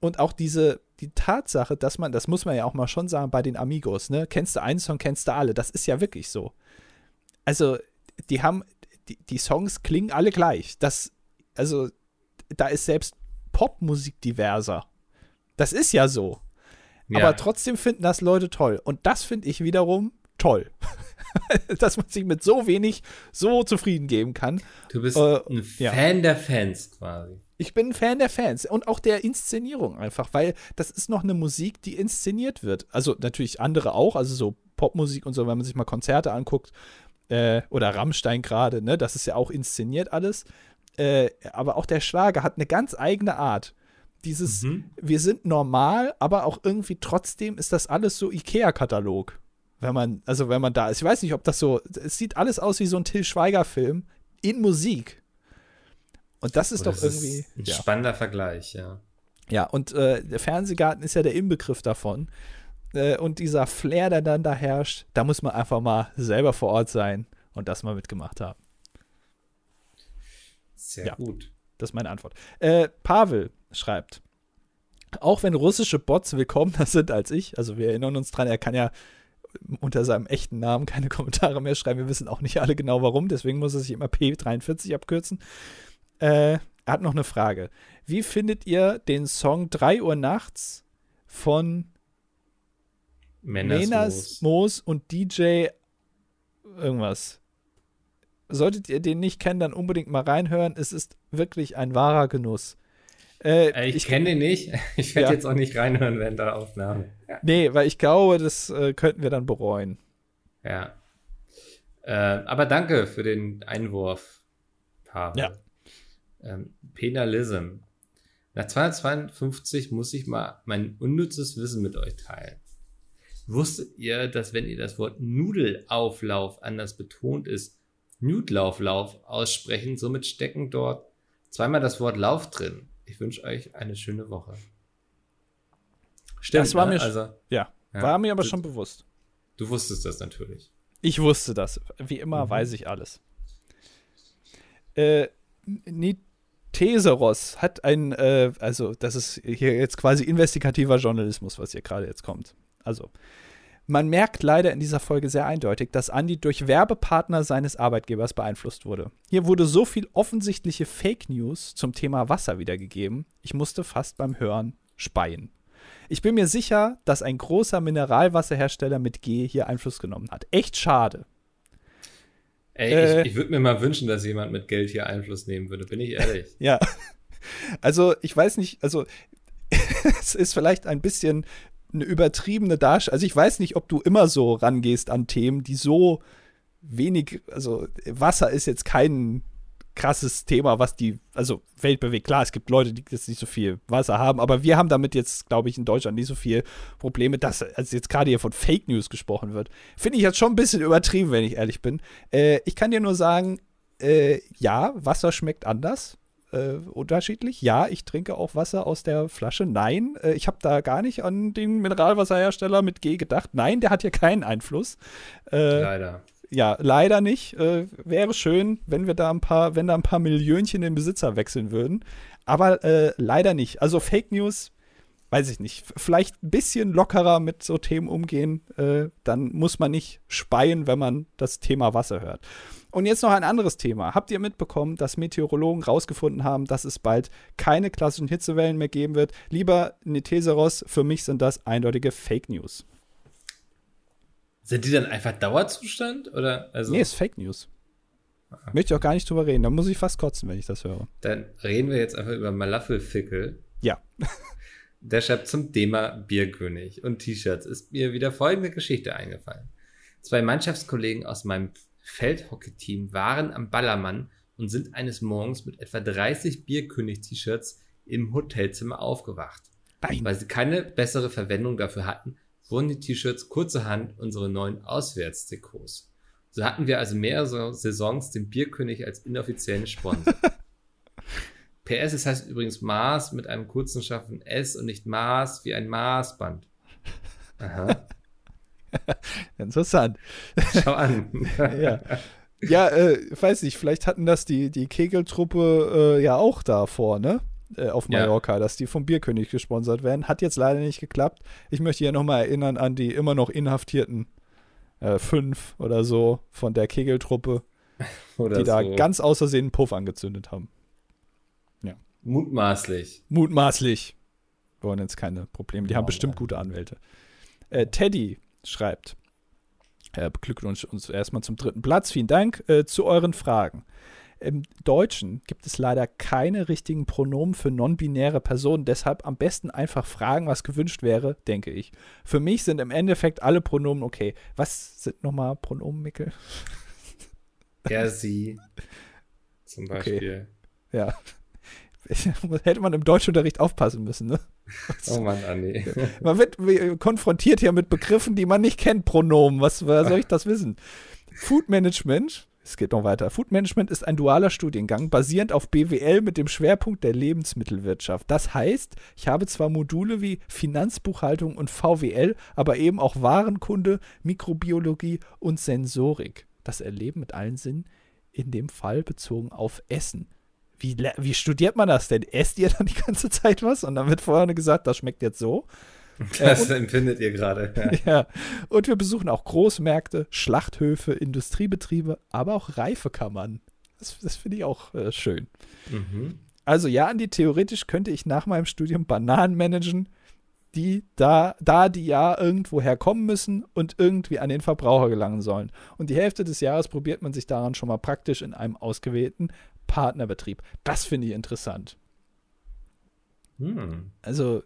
Und auch diese, die Tatsache, dass man, das muss man ja auch mal schon sagen, bei den Amigos, ne, kennst du einen Song, kennst du alle, das ist ja wirklich so. Also, die haben, die, die Songs klingen alle gleich. Das, also, da ist selbst Popmusik diverser. Das ist ja so. Ja. Aber trotzdem finden das Leute toll. Und das finde ich wiederum toll. Dass man sich mit so wenig so zufrieden geben kann. Du bist Äh, ein ja. Fan der Fans quasi. Ich bin ein Fan der Fans und auch der Inszenierung einfach, weil das ist noch eine Musik, die inszeniert wird. Also natürlich andere auch, also so Popmusik und so, wenn man sich mal Konzerte anguckt äh, oder Rammstein gerade, ne, das ist ja auch inszeniert alles. Äh, aber auch der Schlager hat eine ganz eigene Art. Dieses, Mhm. wir sind normal, aber auch irgendwie trotzdem ist das alles so IKEA-Katalog. Wenn man, also wenn man da ist. Ich weiß nicht, ob das so, es sieht alles aus wie so ein Till Schweiger-Film in Musik. Und das ist Oh, doch das irgendwie. ein ja. spannender Vergleich, ja. Ja, und äh, der Fernsehgarten ist ja der Inbegriff davon. Äh, und dieser Flair, der dann da herrscht, da muss man einfach mal selber vor Ort sein und das mal mitgemacht haben. Sehr Ja. gut. Das ist meine Antwort. Äh, Pavel schreibt, auch wenn russische Bots willkommener sind als ich, also wir erinnern uns dran, er kann ja unter seinem echten Namen keine Kommentare mehr schreiben. Wir wissen auch nicht alle genau warum, deswegen muss er sich immer P43 abkürzen. Äh, er hat noch eine Frage. Wie findet ihr den Song 3 Uhr nachts von Menas Moos und DJ irgendwas? Solltet ihr den nicht kennen, dann unbedingt mal reinhören. Es ist wirklich ein wahrer Genuss. Äh, Äh, ich kenne den nicht. Ich werde Ja. jetzt auch nicht reinhören während der Aufnahme. Ja. Nee, weil ich glaube, das äh, könnten wir dann bereuen. ja. Äh, aber danke für den Einwurf, Pavel. Ja. Ähm, Penalism. Nach 252 muss ich mal mein unnützes Wissen mit euch teilen. Wusstet ihr, dass wenn ihr das Wort Nudelauflauf anders betont ist, Nudlauflauf aussprechen, somit stecken dort zweimal das Wort Lauf drin. Ich wünsche euch eine schöne Woche. Stimmt, Das war ne? mir also Ja, Ja. war mir aber Du- schon bewusst. du wusstest das natürlich. Ich wusste das. Wie immer Mhm. weiß ich alles. Äh, Niteseros hat ein, äh, also das ist hier jetzt quasi investigativer Journalismus, was hier gerade jetzt kommt. Also, man merkt leider in dieser Folge sehr eindeutig, dass Andy durch Werbepartner seines Arbeitgebers beeinflusst wurde. Hier wurde so viel offensichtliche Fake News zum Thema Wasser wiedergegeben, ich musste fast beim Hören speien. Ich bin mir sicher, dass ein großer Mineralwasserhersteller mit G hier Einfluss genommen hat. Echt schade. Ey, Äh. ich, ich würde mir mal wünschen, dass jemand mit Geld hier Einfluss nehmen würde, bin ich ehrlich. Ja. Also, ich weiß nicht, also es ist vielleicht ein bisschen eine übertriebene Darstellung. Also, ich weiß nicht, ob du immer so rangehst an Themen, die so wenig, also Wasser ist jetzt kein krasses Thema, was die, also Welt bewegt. Klar, es gibt Leute, die jetzt nicht so viel Wasser haben, aber wir haben damit jetzt, glaube ich, in Deutschland nicht so viel Probleme, dass, als jetzt gerade hier von Fake News gesprochen wird. Finde ich jetzt schon ein bisschen übertrieben, wenn ich ehrlich bin. Äh, ich kann dir nur sagen, äh, ja, Wasser schmeckt anders. Äh, unterschiedlich. Ja, ich trinke auch Wasser aus der Flasche. Nein, äh, ich habe da gar nicht an den Mineralwasserhersteller mit G gedacht. Nein, der hat hier keinen Einfluss. Äh, Leider. ja, leider nicht. Äh, wäre schön, wenn wir da ein paar, wenn da ein paar Millionchen den Besitzer wechseln würden. Aber äh, leider nicht. Also Fake News, weiß ich nicht. Vielleicht ein bisschen lockerer mit so Themen umgehen. Äh, dann muss man nicht speien, wenn man das Thema Wasser hört. Und jetzt noch ein anderes Thema. Habt ihr mitbekommen, dass Meteorologen rausgefunden haben, dass es bald keine klassischen Hitzewellen mehr geben wird? Lieber Neteseros, für mich sind das eindeutige Fake News. Sind die dann einfach Dauerzustand? Oder? Also, Nee, ist Fake News. Möchte ich auch gar nicht drüber reden. Da muss ich fast kotzen, wenn ich das höre. Dann reden wir jetzt einfach über Malafelfickel. Ja. Der schreibt zum Thema Bierkönig und T-Shirts ist mir wieder folgende Geschichte eingefallen. Zwei Mannschaftskollegen aus meinem Feldhockey-Team waren am Ballermann und sind eines Morgens mit etwa 30 Bierkönig-T-Shirts im Hotelzimmer aufgewacht. Nein. Weil sie keine bessere Verwendung dafür hatten, wurden die T-Shirts kurzerhand unsere neuen Auswärtstrikots. So hatten wir also mehrere Saisons den Bierkönig als inoffiziellen Sponsor. PS, es heißt übrigens Maß mit einem kurzen scharfen S und nicht Maß wie ein Maßband. Aha, Interessant. schau an. ja. Ja, äh, weiß nicht, vielleicht hatten das die, die Kegeltruppe äh, ja auch davor, ne? Äh, auf Ja. Mallorca, dass die vom Bierkönig gesponsert werden. Hat jetzt leider nicht geklappt. Ich möchte hier nochmal erinnern an die immer noch inhaftierten äh, fünf oder so von der Kegeltruppe, Oder die da so. ganz außersehen einen Puff angezündet haben. mutmaßlich. Mutmaßlich. Wir wollen jetzt keine Probleme. Die haben Oh, bestimmt Mann. gute Anwälte. Äh, Teddy schreibt, er beglückwünscht uns erstmal zum dritten Platz. Vielen Dank äh, zu euren Fragen. Im Deutschen gibt es leider keine richtigen Pronomen für non-binäre Personen, deshalb am besten einfach fragen, was gewünscht wäre, denke ich. Für mich sind im Endeffekt alle Pronomen okay. Was sind nochmal Pronomen, Mickel? Er, sie. Zum Beispiel. Ja. Hätte man im Deutschunterricht aufpassen müssen, ne? Oh Mann, Andi. Man wird konfrontiert hier mit Begriffen, die man nicht kennt, Pronomen. Was woher soll ich das wissen? Food Management, es geht noch weiter. Food Management ist ein dualer Studiengang, basierend auf BWL mit dem Schwerpunkt der Lebensmittelwirtschaft. Das heißt, ich habe zwar Module wie Finanzbuchhaltung und VWL, aber eben auch Warenkunde, Mikrobiologie und Sensorik. Das Erleben mit allen Sinnen, in dem Fall bezogen auf Essen. Wie, wie studiert man das denn? Esst ihr dann die ganze Zeit was? Und dann wird vorher gesagt, das schmeckt jetzt so. Das empfindet ihr gerade. Ja. Ja. Und wir besuchen auch Großmärkte, Schlachthöfe, Industriebetriebe, aber auch Reifekammern. Das, das finde ich auch äh, schön. Mhm. Also ja, Andi, theoretisch könnte ich nach meinem Studium Bananen managen, die da, da die ja irgendwo herkommen müssen und irgendwie an den Verbraucher gelangen sollen. Und die Hälfte des Jahres probiert man sich daran schon mal praktisch in einem ausgewählten Partnerbetrieb. Das finde ich interessant. Hm. Also,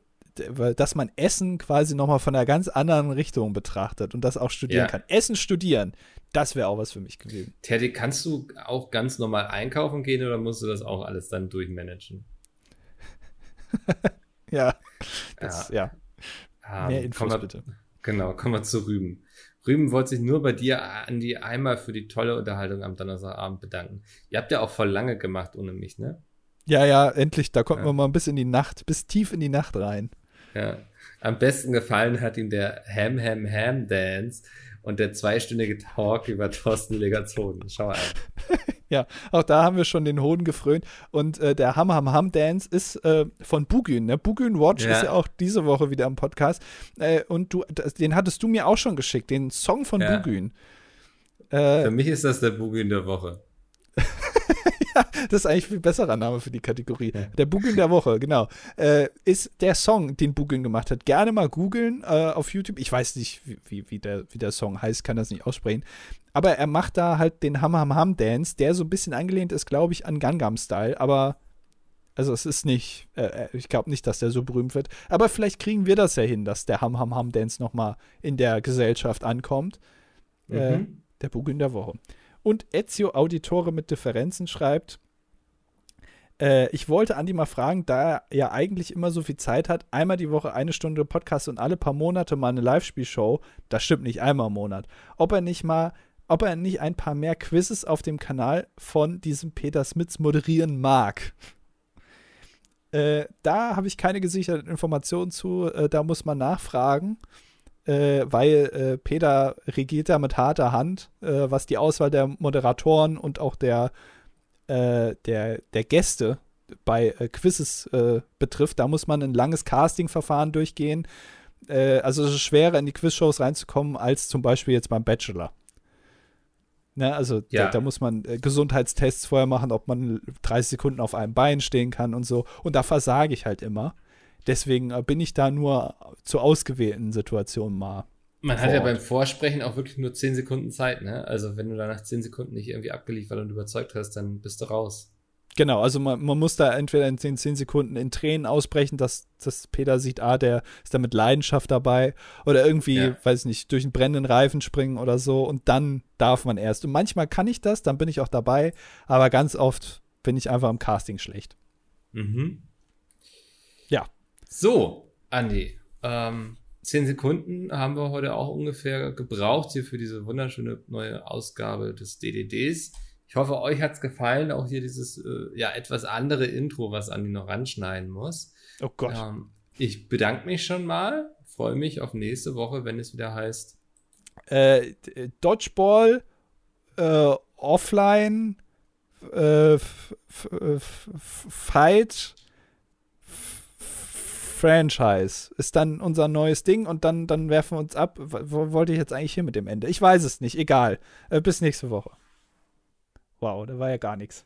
dass man Essen quasi nochmal von einer ganz anderen Richtung betrachtet und das auch studieren Ja. kann. Essen studieren, das wäre auch was für mich gewesen. Teddy, kannst du auch ganz normal einkaufen gehen oder musst du das auch alles dann durchmanagen? Ja, das, ja. Ähm, Mehr Infos wir, bitte. Genau, kommen wir zu Rüben. Rüben wollte sich nur bei dir, Andi, einmal für die tolle Unterhaltung am Donnerstagabend bedanken. Ihr habt ja auch voll lange gemacht ohne mich, ne? Ja, ja, endlich, da konnten Ja. wir mal bis in die Nacht, bis tief in die Nacht rein. Ja. Am besten gefallen hat ihm der Ham Ham Ham Dance und der zweistündige Talk über Thorsten Legazonen. Schau ein. Ja, auch da haben wir schon den Hoden gefrönt. Und äh, der Ham Ham Ham Dance ist äh, von Bugün. Ne? Bugün Watch Ja. ist ja auch diese Woche wieder im Podcast. Äh, und du, das, den hattest du mir auch schon geschickt, den Song von Ja. Bugün. Äh, Für mich ist das der in der Woche. das ist eigentlich ein viel besserer Name für die Kategorie. Der Bugün der Woche, genau. Äh, ist der Song, den Bugün gemacht hat. Gerne mal googeln äh, auf YouTube. Ich weiß nicht, wie, wie, der, wie der Song heißt, kann das nicht aussprechen. Aber er macht da halt den Ham Ham Ham Dance, der so ein bisschen angelehnt ist, glaube ich, an Gangnam Style. Aber, also es ist nicht, äh, ich glaube nicht, dass der so berühmt wird. Aber vielleicht kriegen wir das ja hin, dass der Ham Ham Ham Dance nochmal in der Gesellschaft ankommt. Äh, Mhm. der Bugün der Woche. Und Ezio Auditore mit Differenzen schreibt, äh, ich wollte Andi mal fragen, da er ja eigentlich immer so viel Zeit hat, einmal die Woche eine Stunde Podcast und alle paar Monate mal eine Live-Spielshow, das stimmt nicht, einmal im Monat, ob er nicht mal, ob er nicht ein paar mehr Quizzes auf dem Kanal von diesem Peter Smits moderieren mag. Äh, da habe ich keine gesicherten Informationen zu, äh, da muss man nachfragen äh, weil äh, Peter regiert da mit harter Hand, äh, was die Auswahl der Moderatoren und auch der, äh, der, der Gäste bei Quizzes betrifft. Da muss man ein langes Casting-Verfahren durchgehen. Also es ist schwerer, in die Quizshows reinzukommen, als zum Beispiel jetzt beim Bachelor. Ne, also Ja. da, da muss man äh, Gesundheitstests vorher machen, ob man 30 Sekunden auf einem Bein stehen kann und so. Und da versage ich halt immer. Deswegen äh, bin ich da nur zu ausgewählten Situationen mal. Man hat ja Ort. beim Vorsprechen auch wirklich nur 10 Sekunden Zeit, ne? Also wenn du da nach 10 Sekunden nicht irgendwie abgeliefert und überzeugt hast, dann bist du raus. Genau, also man, man muss da entweder in 10, 10 Sekunden in Tränen ausbrechen, dass, dass Peter sieht, ah, der ist da mit Leidenschaft dabei. Oder irgendwie, Ja. weiß nicht, durch einen brennenden Reifen springen oder so. Und dann darf man erst. Und manchmal kann ich das, dann bin ich auch dabei. Aber ganz oft bin ich einfach im Casting schlecht. Mhm. Ja. So, Andi, ähm, 10 Sekunden haben wir heute auch ungefähr gebraucht hier für diese wunderschöne neue Ausgabe des DDDs. Ich hoffe, euch hat's gefallen, auch hier dieses äh, ja etwas andere Intro, was Andi noch ranschneiden muss. Oh Gott. Ähm, ich bedanke mich schon mal, freue mich auf nächste Woche, wenn es wieder heißt. Äh, Dodgeball, äh, Offline, äh, Fight, Franchise ist dann unser neues Ding und dann, dann werfen wir uns ab. Wo wollte ich jetzt eigentlich hin mit dem Ende? Ich weiß es nicht, egal. Äh, bis nächste Woche. Wow, da war ja gar nichts.